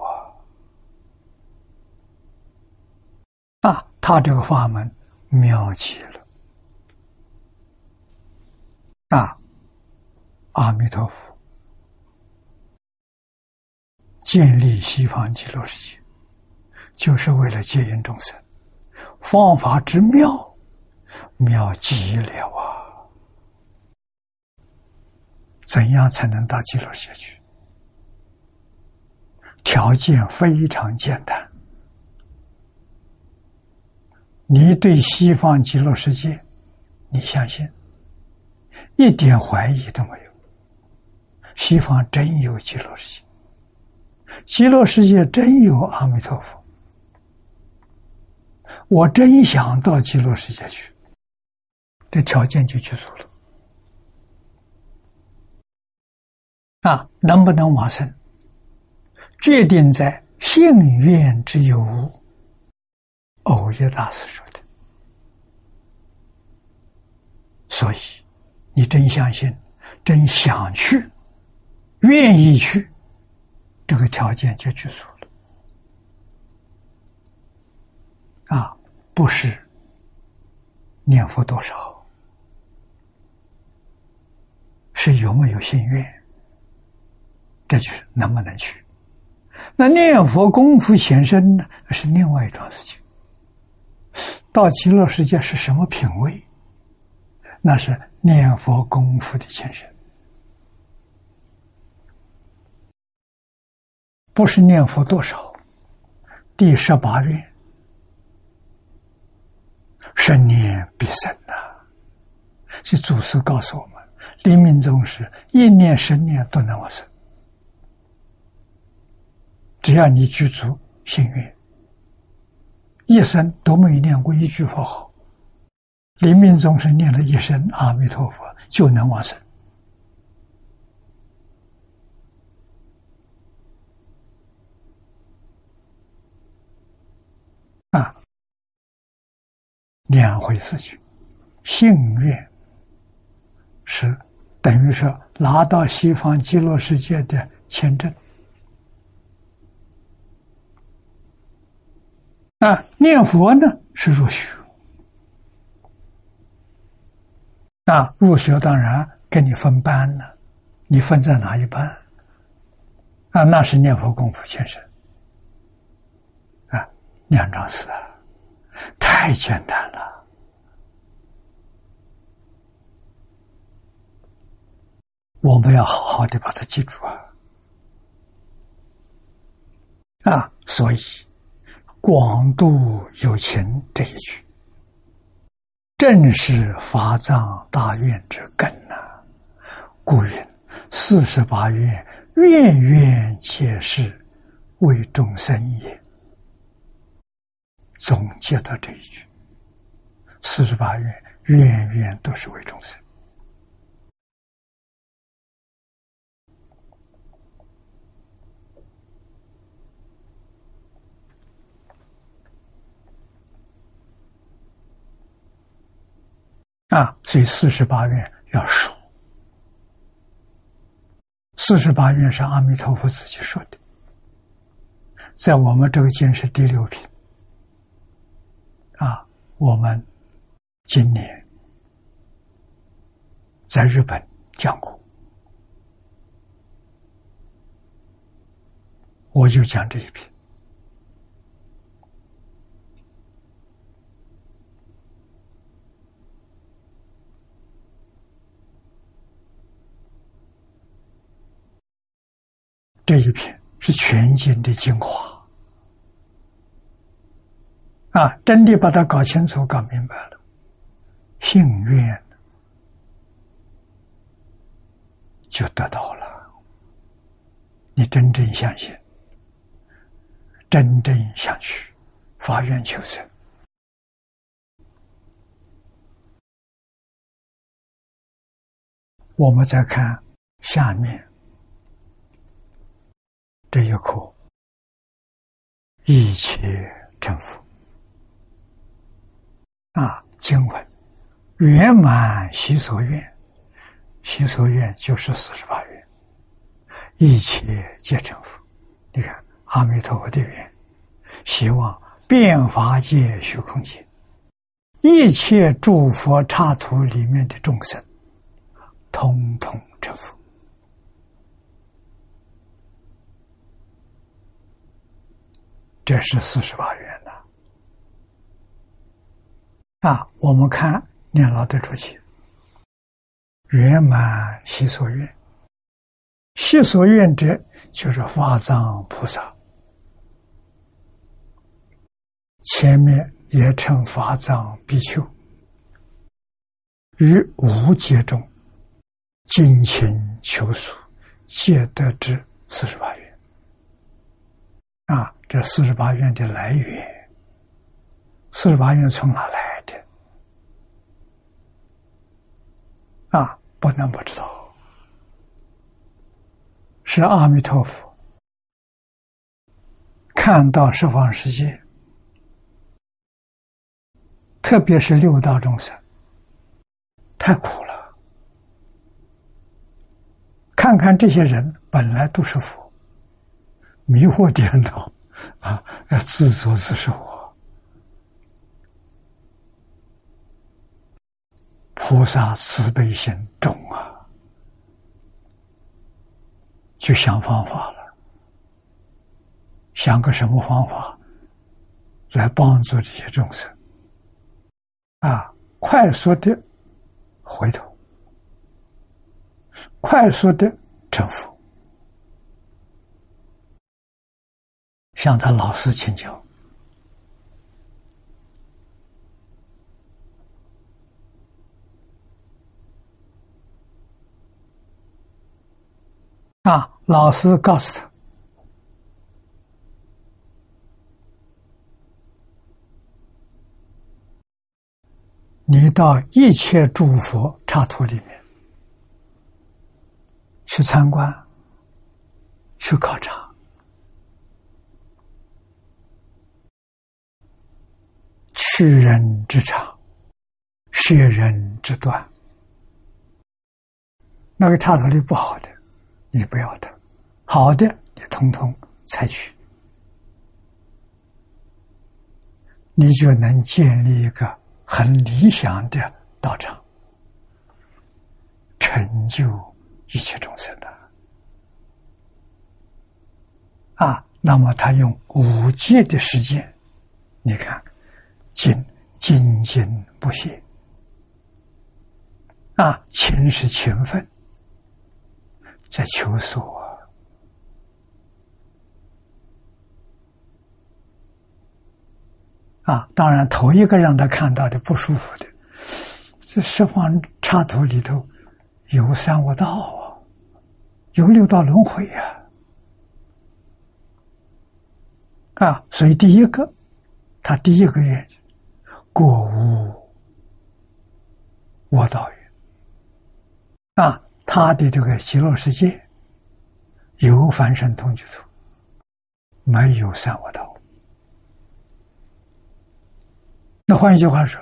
啊！他这个法门妙极了啊！阿弥陀佛，建立西方极乐世界，就是为了接引众生，方法之妙，妙极了啊！怎样才能到极乐世界去？条件非常简单。你对西方极乐世界，你相信，一点怀疑都没有。西方真有极乐世界，极乐世界真有阿弥陀佛。我真想到极乐世界去，这条件就具足了。啊，能不能往生，决定在信愿之有无。偶一大师说的，所以你真相信，真想去，愿意去，这个条件就具足了。啊，不是念佛多少，是有没有心愿。这就是能不能去？那念佛功夫显身呢？是另外一桩事情。到极乐世界是什么品位？那是念佛功夫的前身，不是念佛多少。第十八愿，生念必生呐！是祖师告诉我们，临命终时一念生念都能往生。只要你具足心愿，一生都没念过一句佛号，临命终时念了一声阿弥陀佛，就能往生。啊，两回事情，信愿是等于说拿到西方极乐世界的签证。啊，念佛呢是入学，啊，入学当然跟你分班了，你分在哪一班？啊，那是念佛功夫前身，啊，两张事啊，太简单了，我们要好好的把它记住啊，啊，所以。广度有情这一句，正是法藏大愿之根呐。故云：四十八愿，愿愿皆是为众生也。总结到这一句，四十八愿，愿愿都是为众生。啊，所以四十八愿要数。四十八愿是阿弥陀佛自己说的，在我们这个经是第六品。啊，我们今年在日本讲过，我就讲这一篇。这一篇是全经的精华啊！真的把它搞清楚、搞明白了，信愿就得到了。你真正相信，真正想去发愿求生。我们再看下面。这一课，一切成佛啊！经文圆满习所愿，习所愿就是四十八愿，一切皆成佛。你看，阿弥陀佛的愿，希望遍法界、虚空界一切诸佛刹土里面的众生，通通成佛。这是四十八愿呐！啊，我们看念老的注解：圆满习所愿，习所愿者就是法藏菩萨，前面也称法藏比丘，于无界中精勤求索，皆得之四十八愿。啊。这四十八愿的来源，四十八愿从哪来的？啊，不能不知道，是阿弥陀佛看到十方世界，特别是六道众生太苦了，看看这些人本来都是佛，迷惑颠倒。啊，要自作自受啊！菩萨慈悲心重啊，就想方法了，想个什么方法来帮助这些众生啊？快速的回头，快速的成佛。向他老师请教啊！老师告诉他：“你到一切诸佛刹土里面去参观，去考察。”取人之长，舍人之短。那个插头里不好的，你不要它；好的，你通通采取，你就能建立一个很理想的道场，成就一切众生的。啊，那么他用五戒的时间，你看。精精进不懈啊，勤是勤奋，在求索啊。当然，头一个让他看到的不舒服的，这十方刹土里头有三恶道啊，有六道轮回呀啊。所以，第一个，他第一个愿。过无我道云啊，他的这个极乐世界有凡圣同居处，没有三恶道。那换一句话说，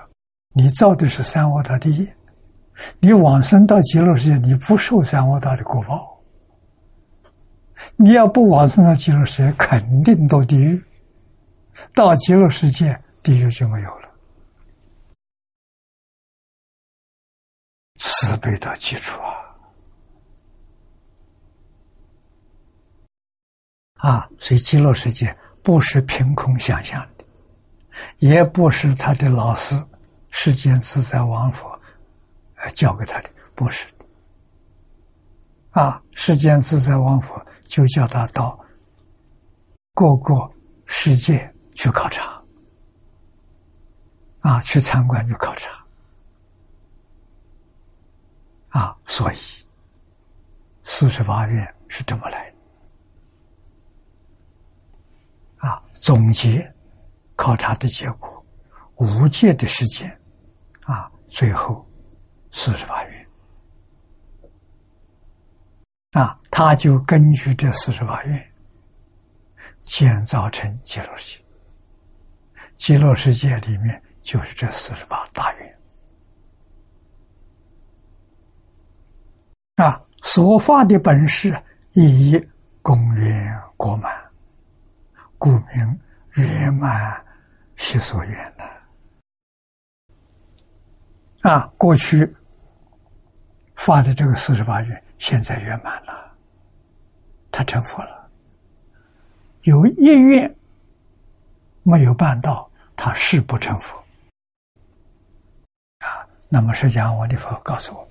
你造的是三恶道的业，你往生到极乐世界，你不受三恶道的果报。你要不往生到极乐世界，肯定堕地狱。到极乐世界，地狱就没有了。慈悲的基础啊！啊，所以极乐世界不是凭空想象的，也不是他的老师世间自在王佛呃教给他的，不是的。啊，世间自在王佛就叫他到各个世界去考察，啊，去参观去考察，啊，所以四十八愿是这么来的。啊，总结考察的结果，无界的时间，啊，最后四十八愿，啊，他就根据这四十八愿建造成极乐世界。极乐世界里面就是这四十八大愿，啊，所发的本事一一公圆果满。故名圆满悉所愿的啊！过去发的这个四十八愿，现在圆满了，他成佛了。有一愿没有办到，他誓不成佛啊！那么释迦牟尼佛告诉我：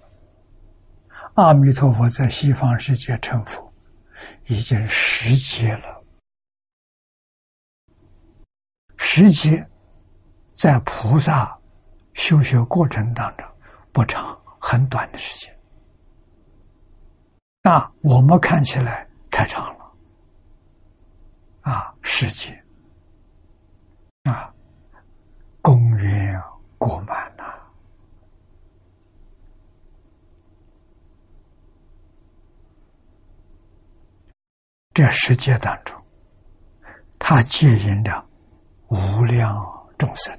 阿弥陀佛在西方世界成佛，已经十劫了。时节在菩萨修学过程当中不长，很短的时间。那，我们看起来太长了。啊，时节啊，公元过满了。这世界当中，他接引了。无量众生，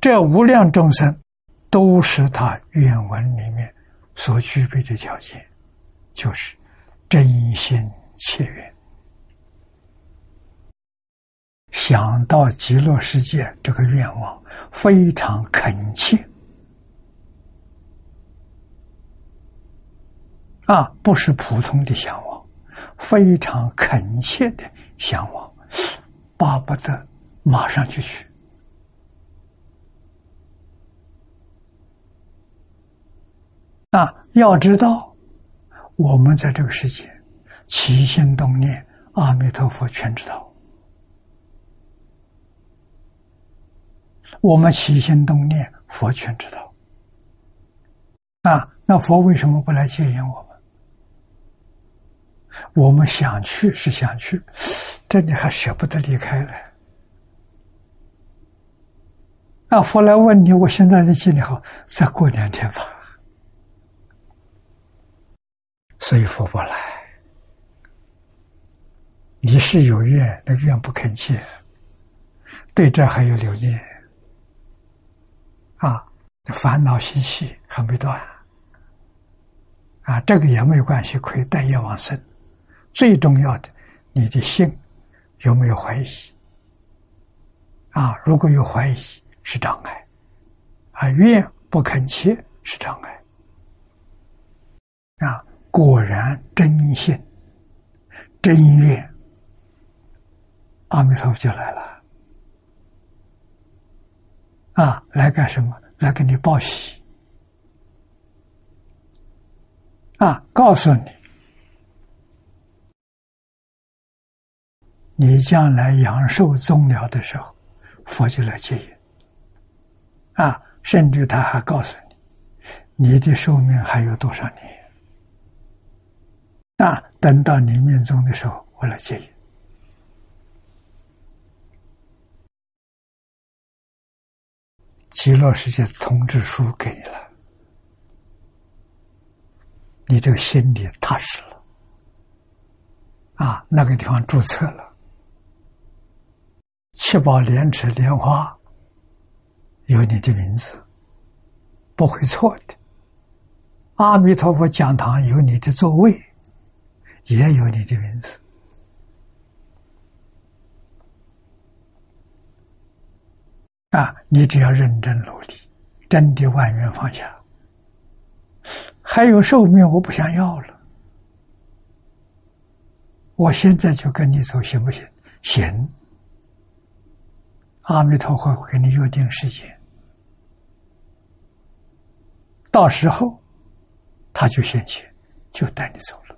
这无量众生都是他愿文里面所具备的条件，就是真心切愿，想到极乐世界这个愿望非常恳切啊，不是普通的向往，非常恳切的向往。巴不得马上就去啊！要知道，我们在这个世界起心动念，阿弥陀佛全知道。我们起心动念，佛全知道。啊，那佛为什么不来接引我？我们想去是想去。这里还舍不得离开了。那，佛来问你，我现在的心里好，再过两天吧。所以佛不来，你是有愿，那愿不肯切，对这还有留念，啊，烦恼习气还没断，啊，这个也没有关系，可以带业往生。最重要的，你的心。有没有怀疑？啊，如果有怀疑，是障碍；啊，愿不肯切是障碍。啊，果然真心、真愿，阿弥陀佛就来了。啊，来干什么？来给你报喜。啊，告诉你。你将来阳寿终了的时候，佛就来接引。啊，甚至他还告诉你，你的寿命还有多少年？啊，等到你命终的时候，我来接引。极乐世界通知书给你了，你这个心里踏实了。啊，那个地方注册了。七宝莲池莲花有你的名字，不会错的。阿弥陀佛讲堂有你的座位，也有你的名字。啊，你只要认真努力，真的万缘放下，还有寿命我不想要了。我现在就跟你走，行不行？行。阿弥陀佛给你约定时间，到时候他就现前，就带你走了。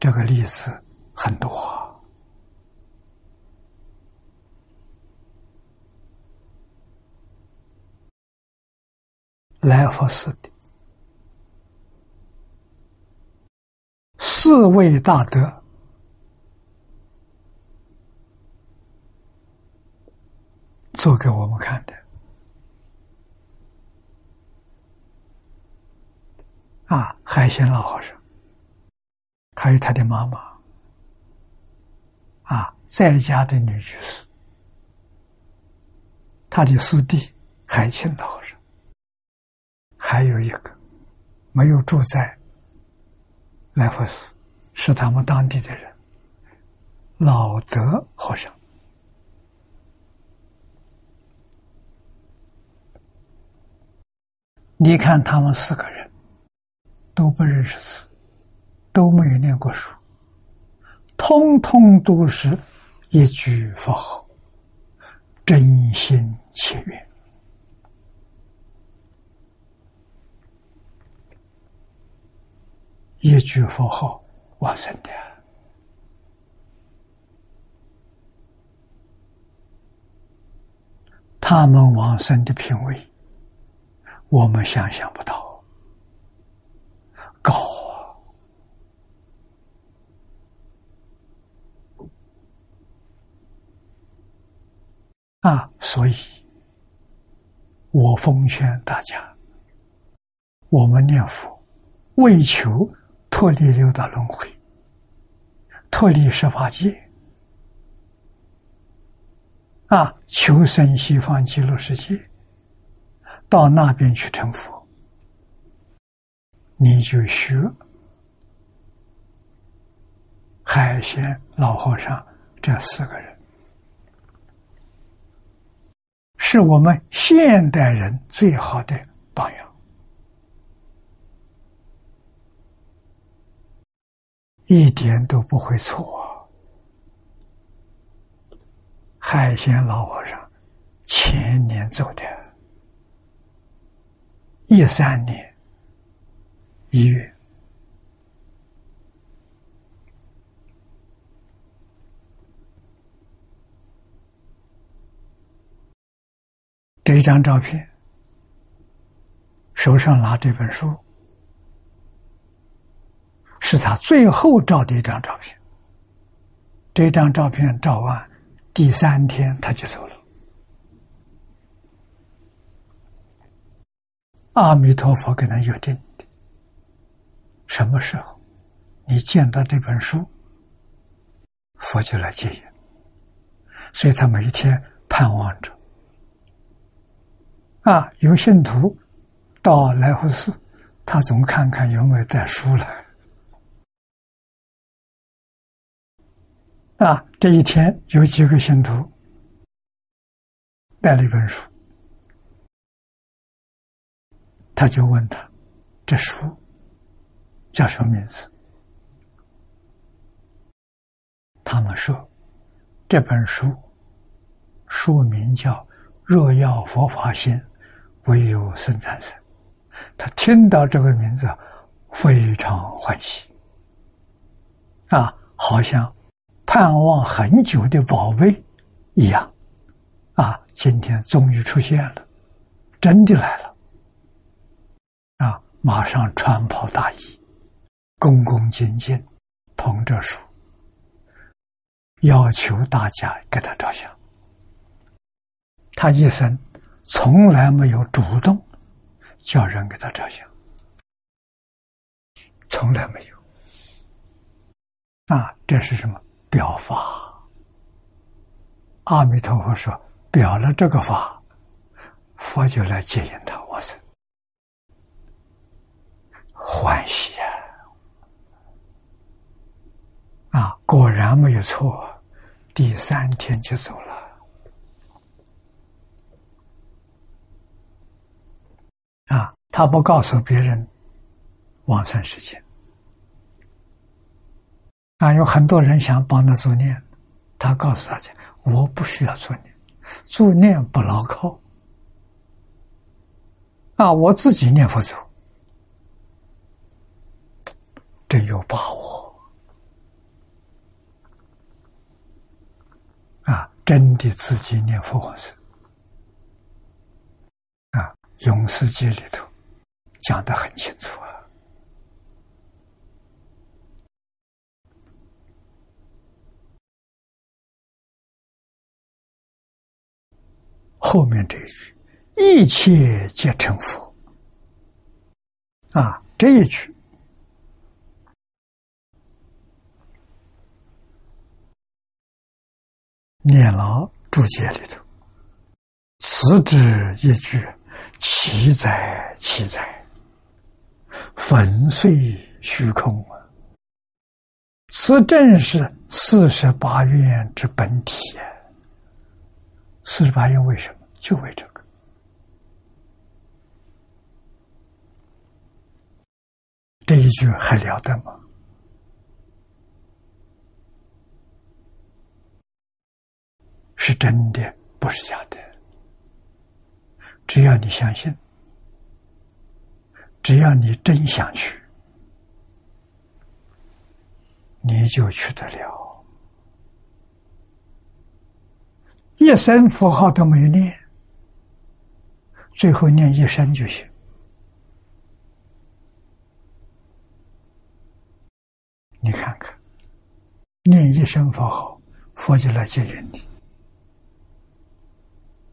这个例子很多，来佛寺的四位大德。做给我们看的。啊，海鲜老和尚，还有他的妈妈。啊，在家的女居士，他的师弟海清老和尚，还有一个没有住在来佛寺，是他们当地的人，老德和尚。你看，他们四个人都不认识字，都没有念过书，通通都是一句佛号，真心切愿，一句佛号往生的。他们往生的品位。我们想象不到，高啊！啊，所以，我奉劝大家，我们念佛，为求脱离六道轮回，脱离十法界，啊，求生西方极乐世界。到那边去成佛，你就学海鲜老和尚这四个人，是我们现代人最好的榜样，一点都不会错。海鲜老和尚前年走的。一三年一月，这一张照片，手上拿这本书，是他最后照的一张照片。这张照片照完，第三天他就走了。阿弥陀佛跟他约定的，什么时候你见到这本书，佛就来接引。所以他每一天盼望着，啊，有信徒到来福寺，他总看看有没有带书来。啊，这一天有几个信徒带了一本书。他就问他：“这书叫什么名字？”他们说：“这本书书名叫《若要佛法心，唯有僧赞生。”他听到这个名字，非常欢喜，啊，好像盼望很久的宝贝一样，啊，今天终于出现了，真的来了。马上穿袍大衣，恭恭敬敬捧着书，要求大家给他照相。他一生从来没有主动叫人给他照相，从来没有。啊，这是什么表法？阿弥陀佛说，表了这个法，佛就来接引他往生。欢喜啊！啊，果然没有错，第三天就走了。啊，他不告诉别人往生时间，啊，有很多人想帮他做念，他告诉大家：“我不需要做念，做念不牢靠。啊，我自己念佛咒，真有把握。啊，真的自己念佛往生。啊，《永世界》里头讲的很清楚啊。”后面这一句，一切皆成佛。啊，这一句，念老注解里头，此之一句，奇哉奇哉，粉碎虚空啊！此正是四十八愿之本体！四十八愿为什么？就为这个，这一句还了得吗？是真的，不是假的。只要你相信，只要你真想去，你就去得了。一声佛号都没念。最后念一声就行。你看看，念一声佛号，佛就来接引你。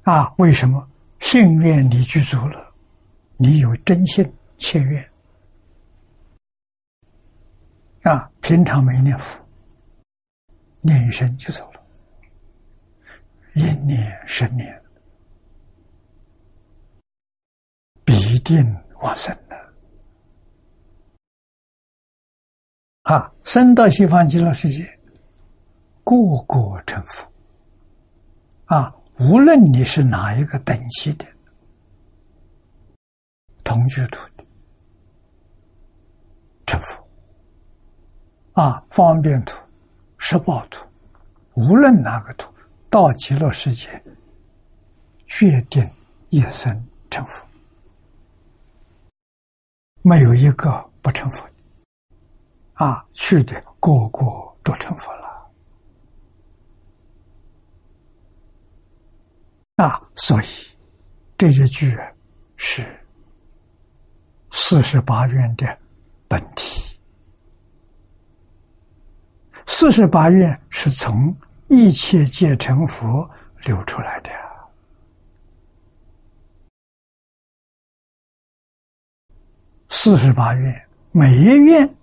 啊，为什么？信愿你具足了，你有真心切愿。啊，平常没念佛，念一声就走了，一念十年。必定往生的啊！生到西方极乐世界，个个成佛啊！无论你是哪一个等级的，同居土的成佛啊，方便土、十报土，无论哪个土，到极乐世界，决定一生成佛。没有一个不成佛的，啊，去的个个都成佛了，啊，所以这一句是四十八愿的本体，四十八愿是从一切皆成佛流出来的。四十八愿，每一愿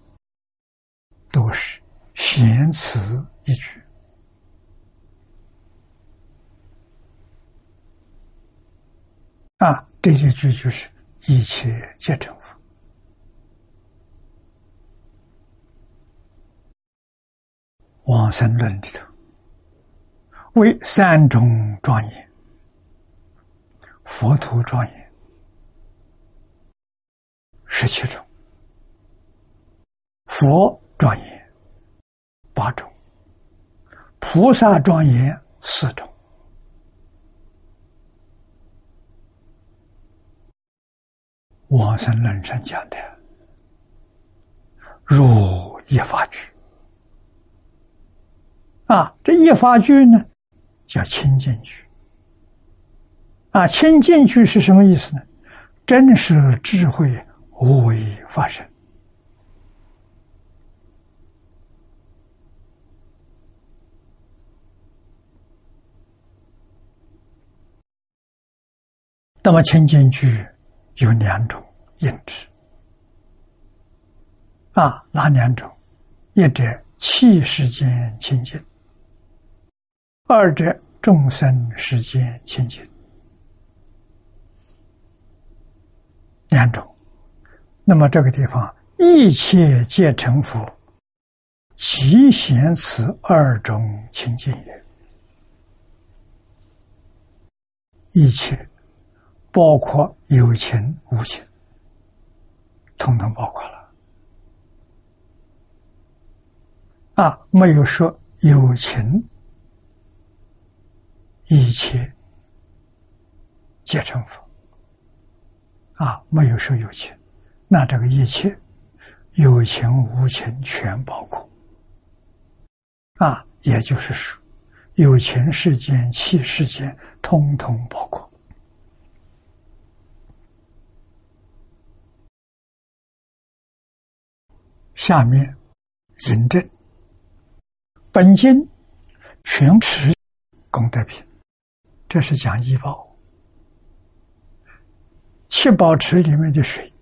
都是贤词一句。啊！这一句就是一切皆成佛。往生论里头为三种庄严，佛土庄严。十七种，佛庄严八种，菩萨庄严四种。往生论上讲的，如一法句啊，这一法句呢，叫清净句啊，清净句是什么意思呢？真实智慧。无为发生，那么清净句有两种印制啊，哪两种？一者气世间清净，二者众生世间清净，两种。那么这个地方，一切皆成佛，其显此二种清净也。一切包括有情无情，统统包括了。啊，没有说有情一切皆成佛。啊，没有说有情，那这个一切有情无情全包括。啊，也就是说，有情世间、气世间，通通包括。下面引证。本经全持功德品，这是讲医报。七宝池里面的水，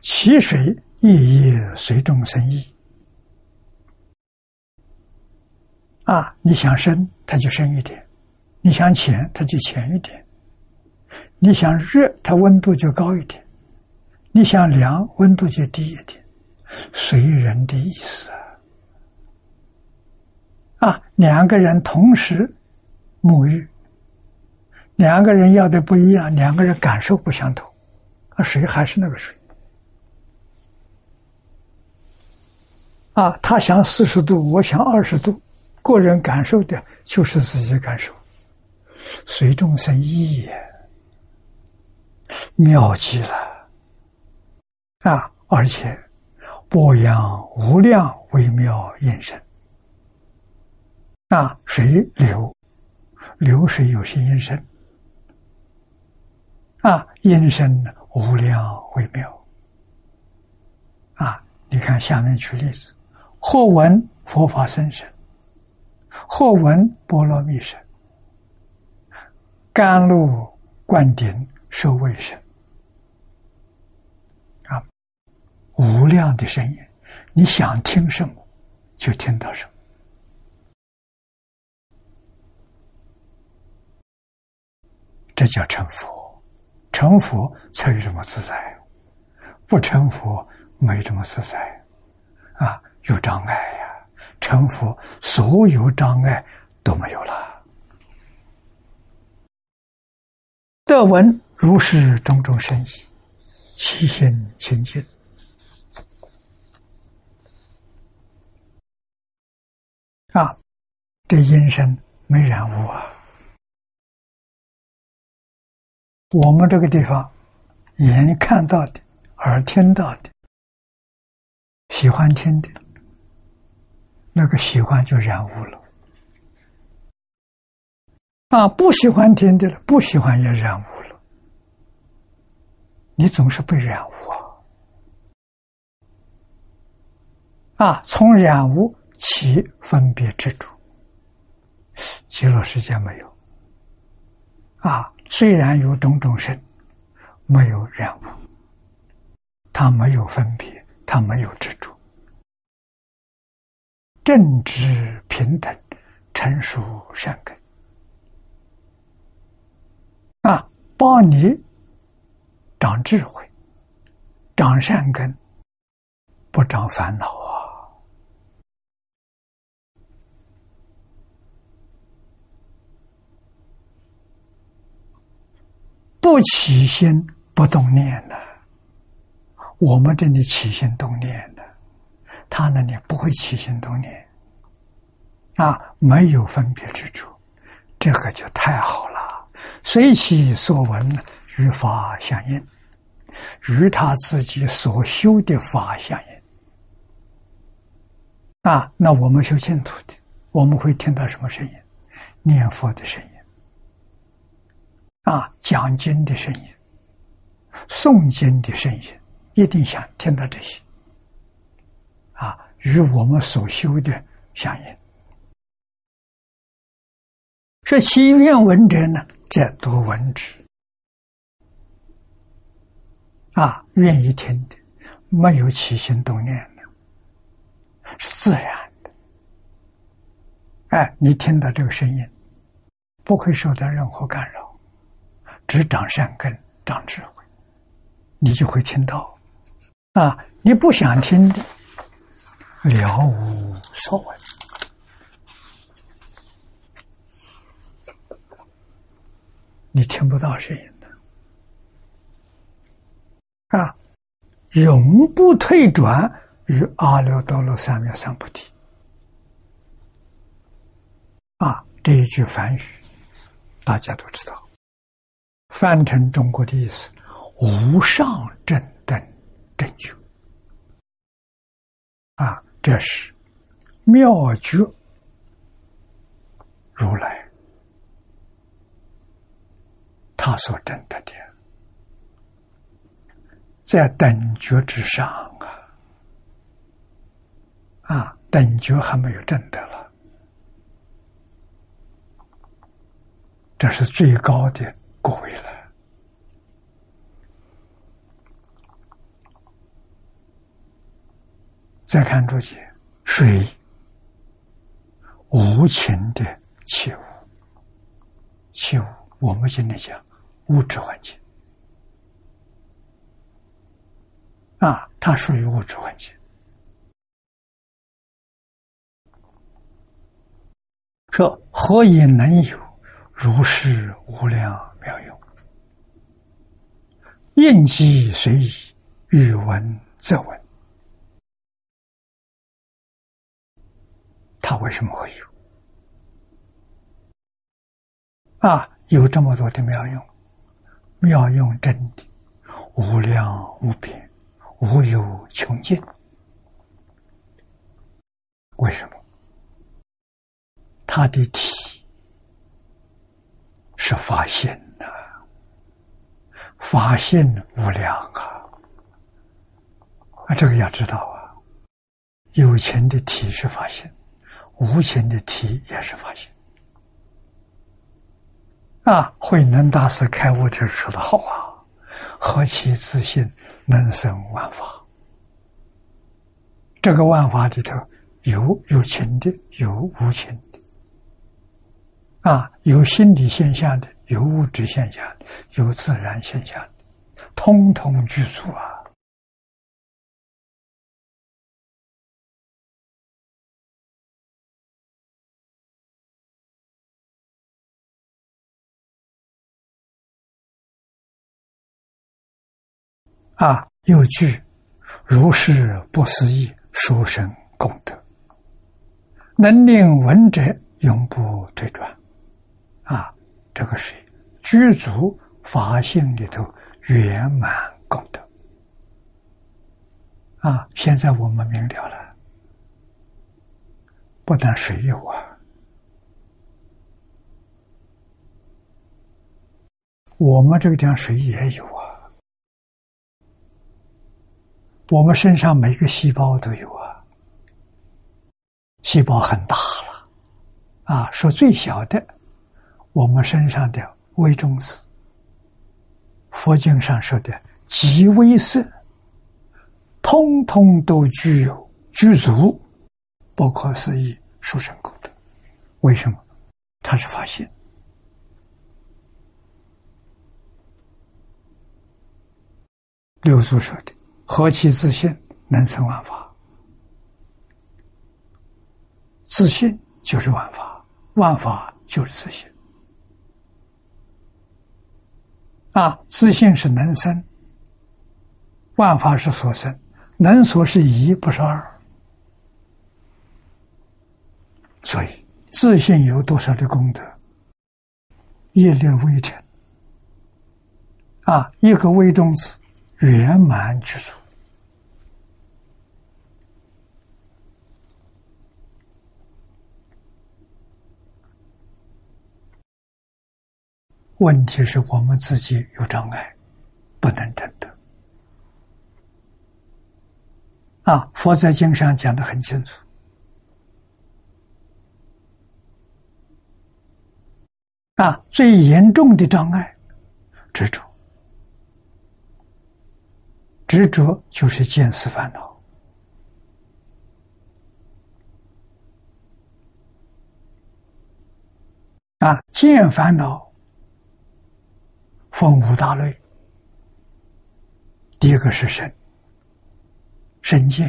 其水亦亦随众生意。啊，你想深，它就深一点；你想浅，它就浅一点；你想热，它温度就高一点；你想凉，温度就低一点，随人的意思。啊，啊两个人同时沐浴。两个人要的不一样，两个人感受不相同，啊，水还是那个水，啊，他想四十度，我想二十度，个人感受的就是自己的感受，随众生意也，妙极了，啊，而且波扬无量微妙音声，啊，水流，流水有些音声。啊，音声无量微妙。啊，你看下面举例子：或闻佛法声声，或闻波罗蜜声，甘露灌顶受卫声。啊，无量的声音，你想听什么，就听到什么。这叫成佛。成佛才有这么自在，不成佛没这么自在，啊，有障碍呀！成佛所有障碍都没有了。得闻如是种种深意，其心清净，啊，这音声没染污啊。我们这个地方，眼看到的，耳听到的，喜欢听的，那个喜欢就染污了。啊，不喜欢听的了，不喜欢也染污了。你总是被染污啊！啊，从染污其分别之主，极乐世界没有。啊。虽然有种种身，没有染物，他没有分别，他没有执着，正直平等，成熟善根，啊，帮你长智慧，长善根，不长烦恼啊。不起心不动念的，我们这里起心动念的，他那里不会起心动念，啊，没有分别之处，这个就太好了。随其所闻与法相应，与他自己所修的法相应。啊，那我们修净土的，我们会听到什么声音？念佛的声音。啊，讲经的声音，诵经的声音，一定想听到这些。啊，与我们所修的相应。说其愿文者呢，在读文之。啊，愿意听的，没有起心动念的，是自然的。哎，你听到这个声音，不会受到任何干扰。只长善根，长智慧，你就会听到。啊，你不想听的，了无所谓。你听不到声音的。啊，永不退转于阿耨多罗三藐三菩提。啊，这一句梵语大家都知道，翻成中国的意思：无上正等正觉。啊，这是妙觉如来他所证得的，在等觉之上啊，啊，等觉还没有证得了，这是最高的果位了。再看注解，水无情的器物，器物我们今天讲物质环境啊，它属于物质环境。说何以能有如是无量妙用？应机随意，欲闻则闻。他为什么会有？啊，有这么多的妙用，妙用真的无量无边，无有穷尽。为什么？他的体是发现，法性无量啊！啊，这个要知道啊，有情的体是法性。无情的体也是法性啊！慧能大师开悟的说的好啊：“何其自信，能生万法。”这个万法里头有有情的，有无情啊，有心理现象的，有物质现象的，有自然现象的，通通具足啊！啊，有句如是不思议殊胜功德，能令闻者永不退转。啊，这个是具足法性里头圆满功德。啊，现在我们明了了，不但水有啊，我们这个地方水也有啊。我们身上每个细胞都有啊，细胞很大了，啊，说最小的，我们身上的微中子，佛经上说的极微色，通通都具有具足不可思议殊胜功德。为什么？它是发现六祖说的。何其自信，能生万法。自信就是万法，万法就是自信。啊，自信是能生，万法是所生，能所是一，不是二。所以，自信有多少的功德？业力微尘，啊，一个微中子。圆满具足。问题是我们自己有障碍，不能证得。啊，佛在经上讲的很清楚。啊，最严重的障碍，执着。执着就是见思烦恼啊！见烦恼分五大类，第一个是身，身见；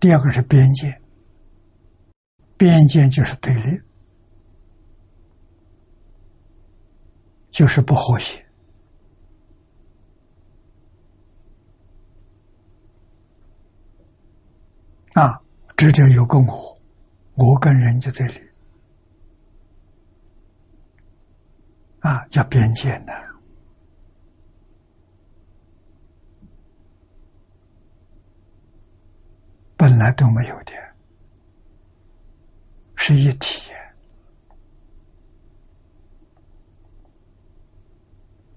第二个是边界，边界就是对立，就是不和谐。啊，执着有个我，我跟人就对立，啊，叫边界呢，本来都没有的，是一体，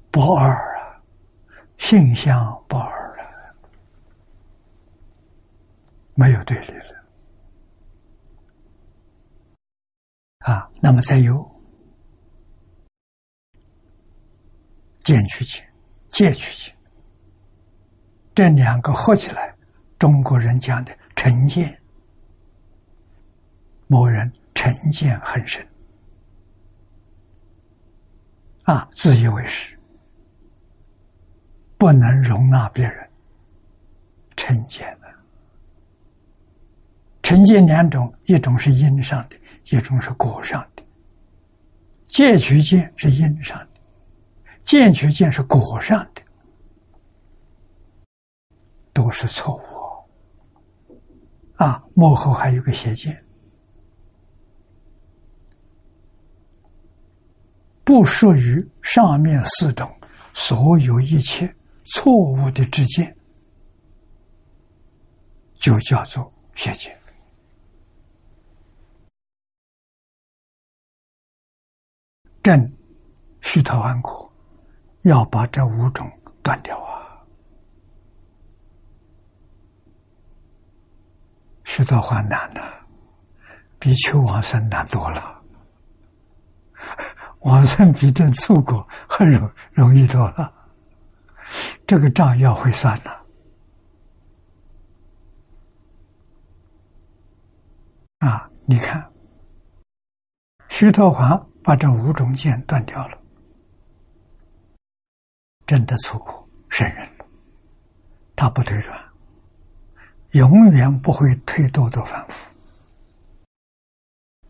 不二啊，性相不二了，没有对立了啊。那么再有。见取见，借取见，这两个合起来，中国人讲的成见，某人成见很深，啊，自以为是，不能容纳别人成见了。成见两种，一种是因上的，一种是果上的。戒取见是因上的。见取见是果上的，都是错误啊！幕后还有个邪见，不属于上面四种所有一切错误的之见，就叫做邪见。正虚头安苦。要把这五种断掉啊！徐道华难呐，比求往生难多了。往生比这出国很容容易多了。这个账要会算呐。啊，你看，徐德华把这五种剑断掉了。真的出国圣人，他不退转，永远不会退堕堕反复。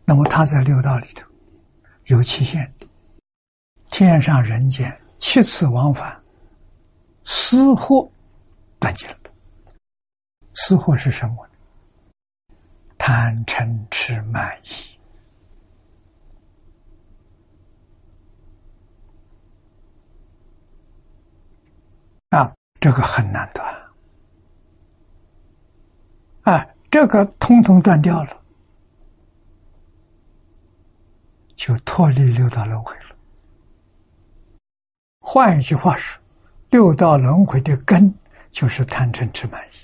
那么他在六道里头有期限的，天上人间七次往返，私货断绝了。私货是什么？贪嗔痴慢疑。啊，这个很难断。啊，这个通通断掉了，就脱离六道轮回了。换一句话说，六道轮回的根就是贪嗔痴慢疑。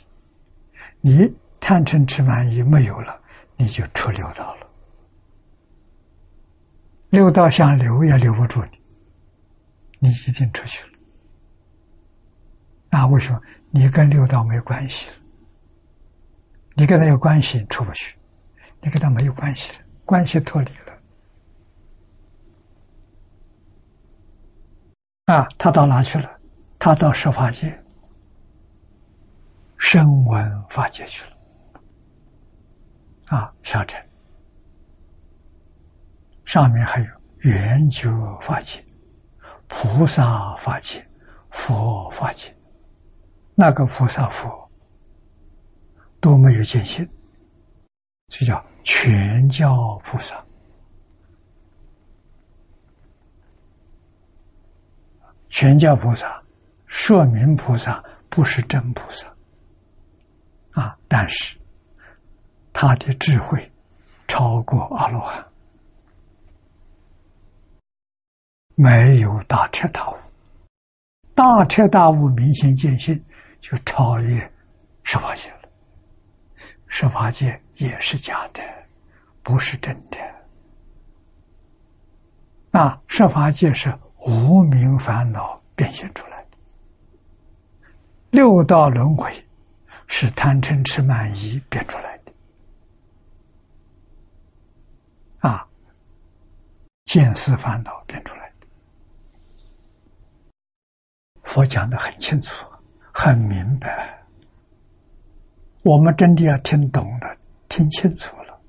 你贪嗔痴慢疑没有了，你就出六道了。六道想留也留不住你，你一定出去了。那为什么你跟六道没关系了？你跟他有关系出不去，你跟他没有关系关系脱离了。啊，他到哪去了？他到十法界、声闻法界去了。啊，小乘上面还有圆觉法界、菩萨法界、佛法界。那个菩萨佛都没有见性，就叫全教菩萨。全教菩萨说明菩萨不是真菩萨啊，但是他的智慧超过阿罗汉，没有大彻大悟，大彻大悟明显见性。就超越十法界了，十法界也是假的，不是真的。啊，十法界是无名烦恼变现出来的，六道轮回是贪嗔痴慢疑变出来的。啊，见思烦恼变出来的，佛讲的很清楚。很明白，我们真的要听懂了、听清楚了，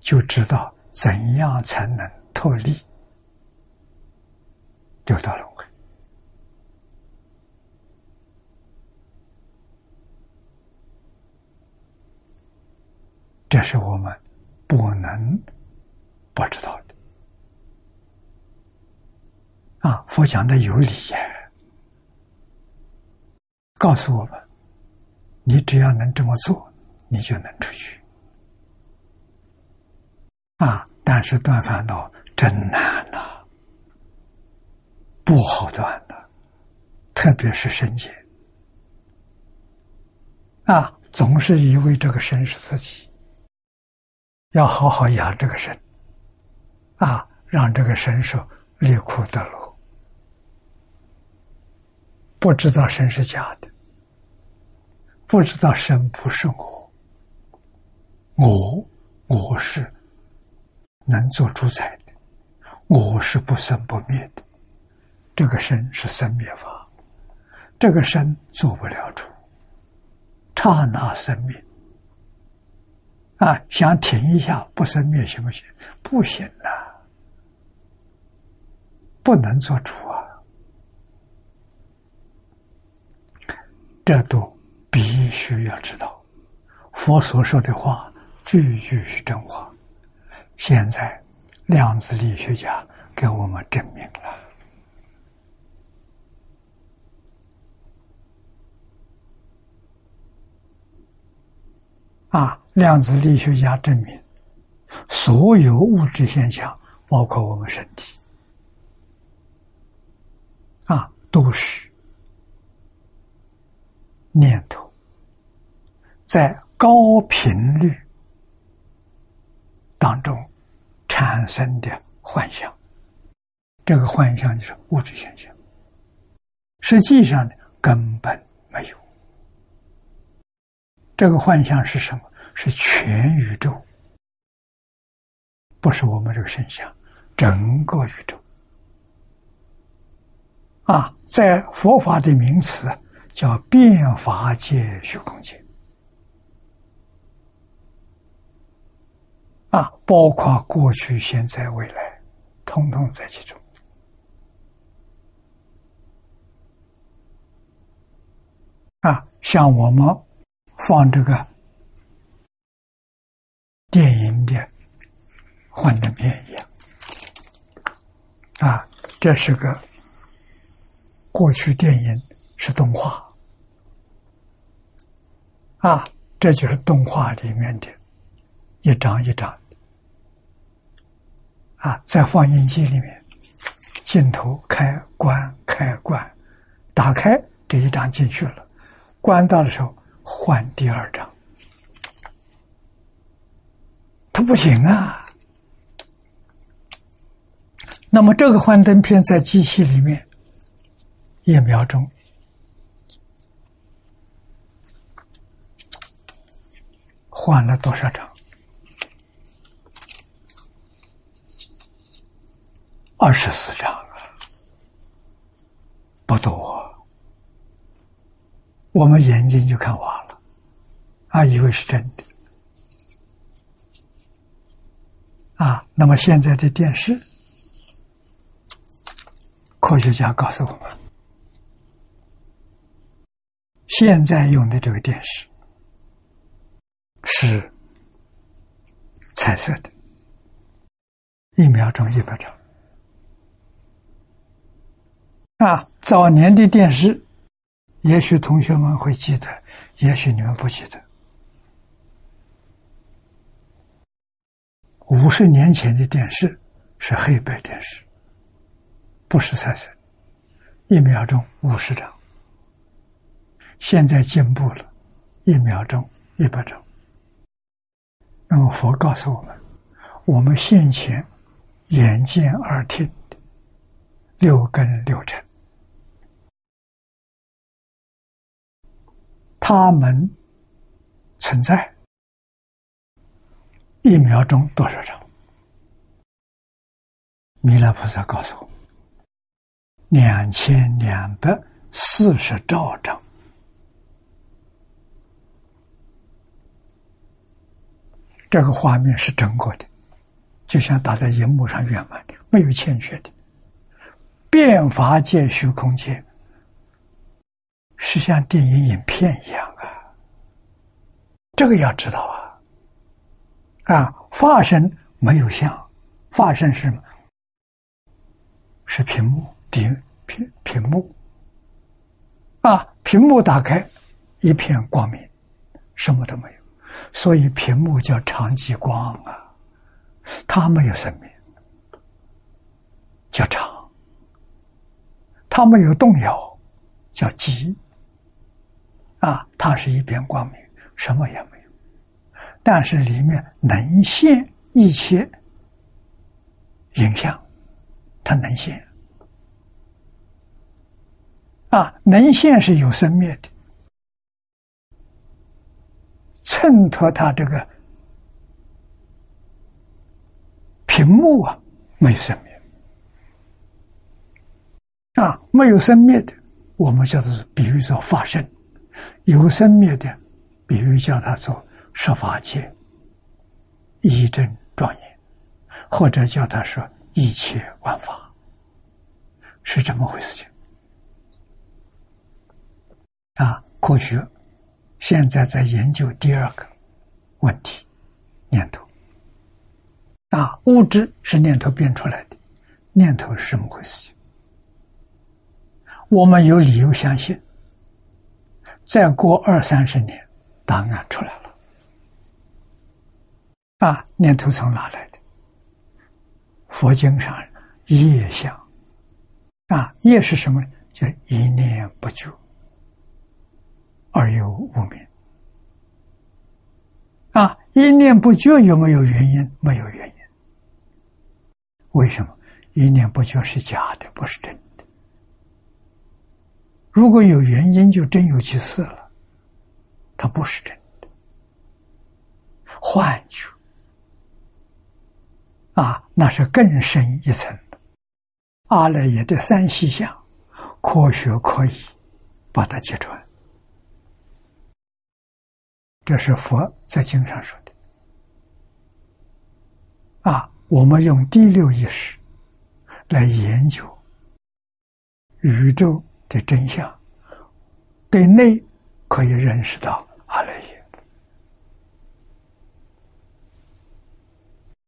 就知道怎样才能脱离。六道轮回。这是我们不能不知道的。啊佛讲的有理呀，告诉我们，你只要能这么做，你就能出去。啊！但是断烦恼真难呐，不好断的，特别是身界。啊，总是以为这个身是自己，要好好养这个身，啊，让这个身受离苦得乐，不知道身是假的，不知道身不是我，我我是能做主宰的，我是不生不灭的，这个身是生灭法，这个身做不了主。刹那生灭啊！想停一下不生灭行不行？不行啊，不能做主啊！这都必须要知道，佛所说的话句句是真话。现在量子力学家给我们证明了。啊，量子力学家证明，所有物质现象，包括我们身体，啊，都是念头在高频率当中产生的幻象。这个幻象就是物质现象，实际上呢，根本没有。这个幻象是什么？是全宇宙，不是我们这个身相，整个宇宙。啊，在佛法的名词叫变法界虚空界。啊，包括过去、现在、未来，通通在其中。啊，像我们。放这个电影的幻灯片一样啊，这是个过去电影是动画啊，这就是动画里面的一张一张啊，在放映机里面，镜头开关开关，打开这一张进去了，关到的时候。换第二张，它不行啊。那么这个幻灯片在机器里面一秒钟换了多少张？二十四张啊，不多。我们眼睛就看花了，啊，以为是真的，啊，那么现在的电视，科学家告诉我们，现在用的这个电视是彩色的，一秒钟一百张，啊，早年的电视。也许同学们会记得，也许你们不记得。五十年前的电视是黑白电视，不是彩色，一秒钟五十张。现在进步了，一秒钟一百张。那么佛告诉我们，我们先前眼见耳听六根六尘。他们存在一秒钟多少张？弥勒菩萨告诉我，两千两百四十兆张。这个画面是整个的，就像打在荧幕上圆满的，没有欠缺的。变法界、虚空界。是像电影影片一样啊，这个要知道啊，啊，化身没有像，化身是什么？是屏幕，屏屏屏幕，啊，屏幕打开，一片光明，什么都没有，所以屏幕叫长极光啊，它没有生命，叫长，它没有动摇，叫极，啊，它是一片光明，什么也没有，但是里面能现一切影像，它能现。啊，能现是有生灭的，衬托他这个屏幕啊，没有生灭。啊，没有生灭的，我们叫做比喻做法身；有生灭的，比喻叫它做十法界，一真庄严，或者叫它说一切万法，是这么回事情。啊，科学现在在研究第二个问题：念头。啊，物质是念头变出来的，念头是什么回事？我们有理由相信，再过二三十年，答案出来了。啊，念头从哪来的？佛经上业相。啊，业是什么呢？叫一念不绝。而又无明啊！一念不觉有没有原因？没有原因。为什么？一念不觉是假的，不是真的。如果有原因，就真有其事了。它不是真的，幻觉啊，那是更深一层的阿赖耶的三细相，科学可以把它揭穿。这是佛在经上说的啊！我们用第六意识来研究宇宙的真相，对内可以认识到阿赖耶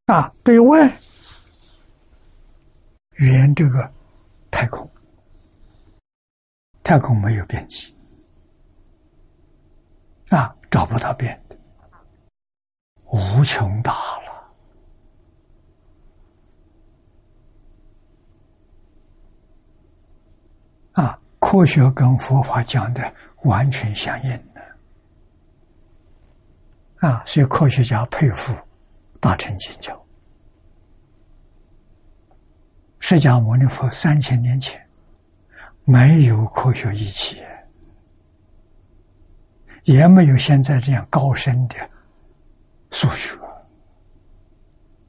啊，对外圆这个太空，太空没有边际啊。找不到边，无穷大了啊！科学跟佛法讲的完全相应的啊，所以科学家佩服大乘经教。释迦牟尼佛三千年前没有科学仪器。也没有现在这样高深的数学，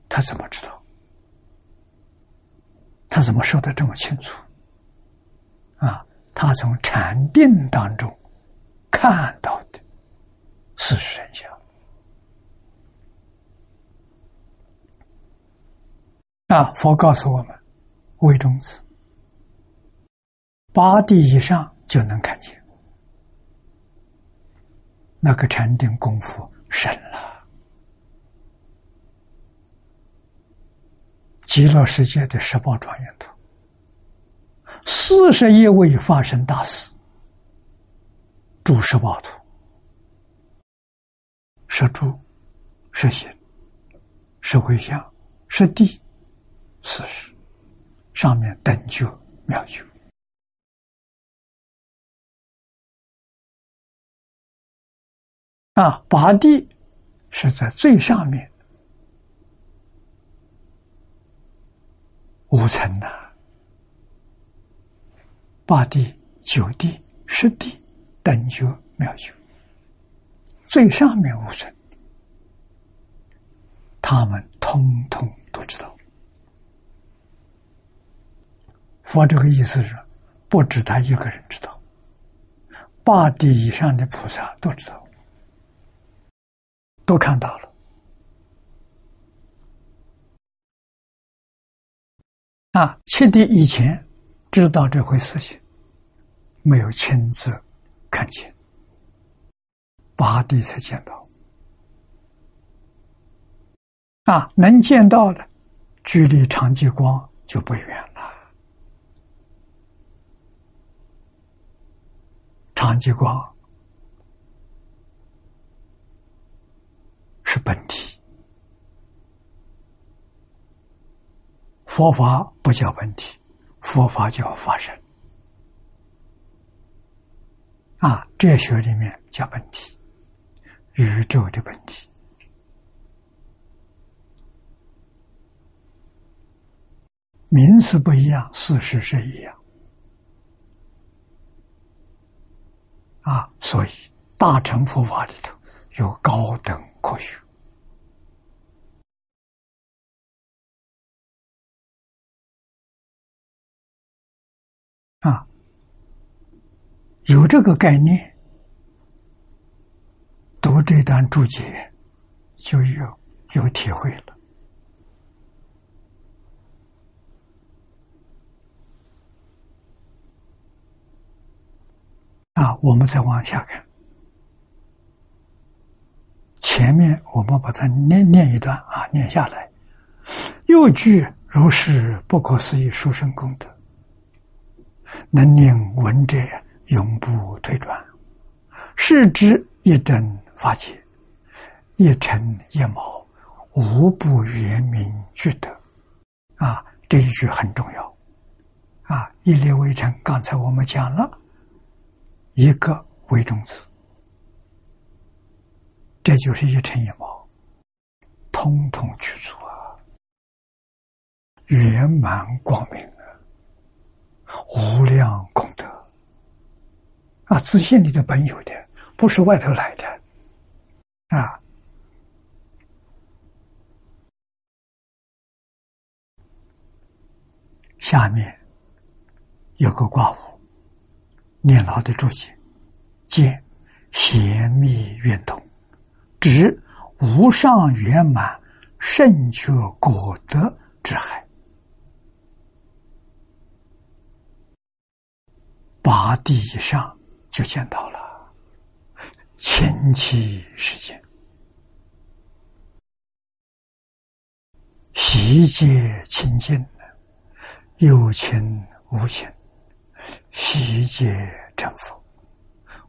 他怎么知道？他怎么说的这么清楚？啊，他从禅定当中看到的事实真相。啊，佛告诉我们，微中子八地以上就能看见。那个禅定功夫深了，极乐世界的十八庄严图，四十一位发生大事，住十八图，是住，是心，是回向，是地，四十，上面等觉妙觉。啊，八地是在最上面，五层的八地、九地、十地等觉妙觉，最上面五层，他们通通都知道。佛这个意思是，不止他一个人知道，八地以上的菩萨都知道。都看到了。啊，七弟以前知道这回事情，没有亲自看见，八弟才见到。啊，能见到的，距离长吉光就不远了。长吉光本体，佛法不叫本体，佛法叫法身。啊，哲学里面叫本体，宇宙的本体。名词不一样，事实是一样。啊，所以大乘佛法里头有高等科学。有这个概念，读这段注解就有有体会了。啊，我们再往下看，前面我们把它念念一段啊，念下来。又具如是不可思议殊胜功德，能令闻者永不退转，是之一真法界，一尘一毛，无不圆明具德。啊，这一句很重要。啊，一粒微尘，刚才我们讲了。一个微种子，这就是一尘一毛，通通去除啊！圆满光明啊，无量啊！自信里的本有的，不是外头来的啊！下面有个卦物。念老的注解，见贤密圆通，指无上圆满圣觉果德之海。八地以上就见到了，前期时间，悉皆清净，有情无情。悉皆成佛，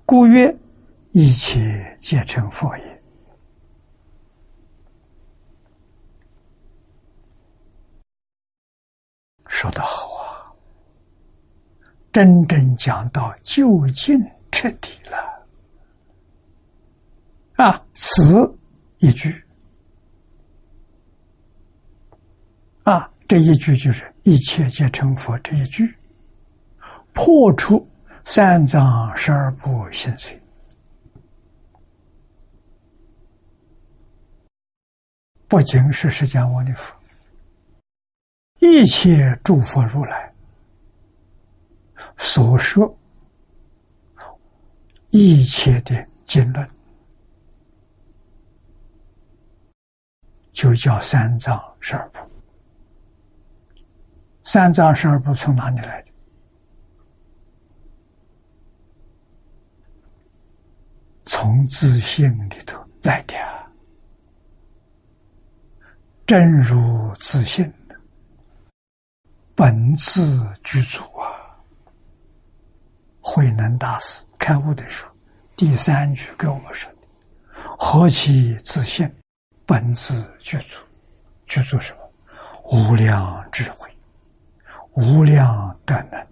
故曰一切皆成佛也。说得好啊！真正讲到究竟彻底了啊！此一句啊，这一句就是一切皆成佛这一句。破除三藏十二部心髓，不仅是释迦牟尼佛，一切诸佛如来所说一切的经论，就叫三藏十二部。三藏十二部从哪里来的？从自信里头来的，真如自信，本自具足啊！慧能大师开悟的时候，第三句跟我们说的：“何其自信，本自具足，具足什么？无量智慧，无量德能，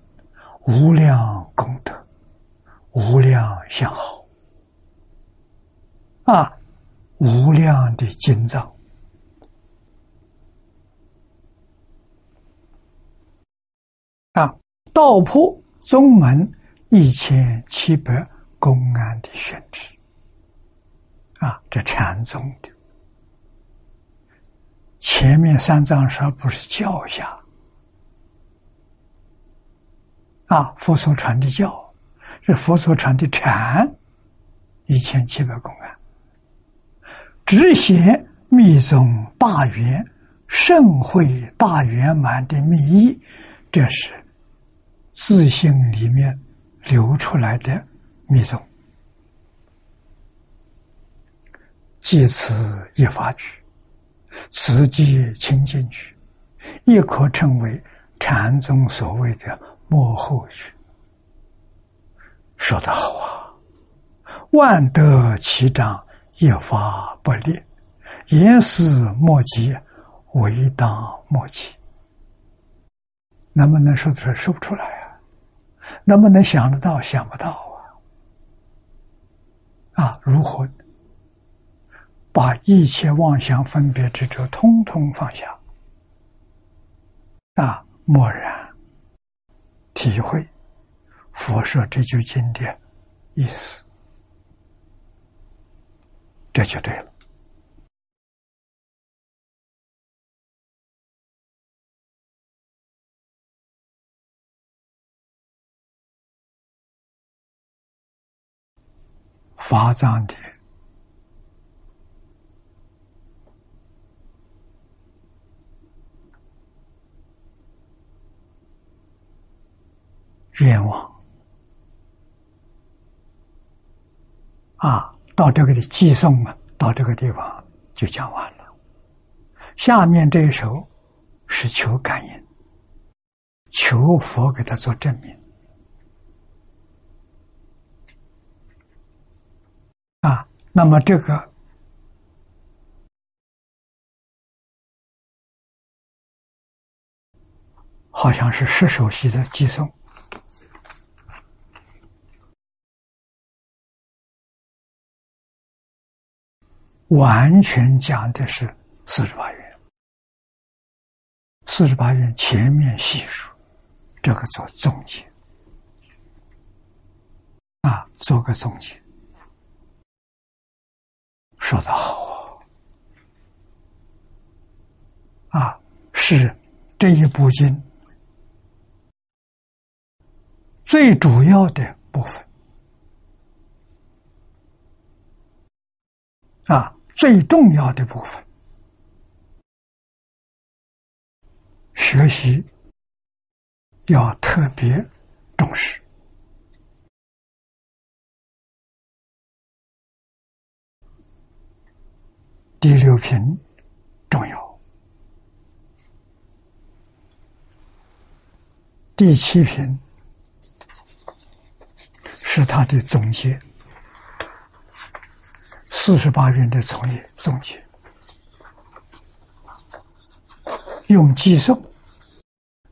无量功德，无量相好。”啊，无量的经藏啊，道破宗门一千七百公安的选址。啊，这禅宗的。前面三藏十不是教下。啊，佛所传的教。是佛所传的禅一千七百公安。只写密宗大圆盛会大圆满的密意，这是自信里面流出来的密宗。借此一法句，此即清净句，亦可称为禅宗所谓的幕后句。说得好啊！万德其长，一发不裂，言思莫及，为当莫及。能不能说出来？说不出来！能不能想得到？想不到啊！啊，如何把一切妄想分别执着通通放下？啊，默然体会佛说这句经的意思。这就对了。发藏的愿望啊！到这个的寄送啊，到这个地方就讲完了。下面这一首是求感应，求佛给他做证明。啊，那么这个好像是十首席的寄送。完全讲的是四十八愿，四十八愿前面细数，这个做总结，啊，做个总结，说得好啊，是这一部经最主要的部分，啊。最重要的部分，学习要特别重视。第六品重要，第七品是他的总结。四十八篇的从业总结，用寄送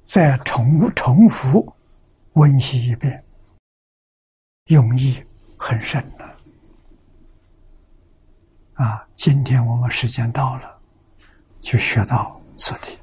再重重复温习一遍，用意很深的啊！今天我们时间到了，就学到此地。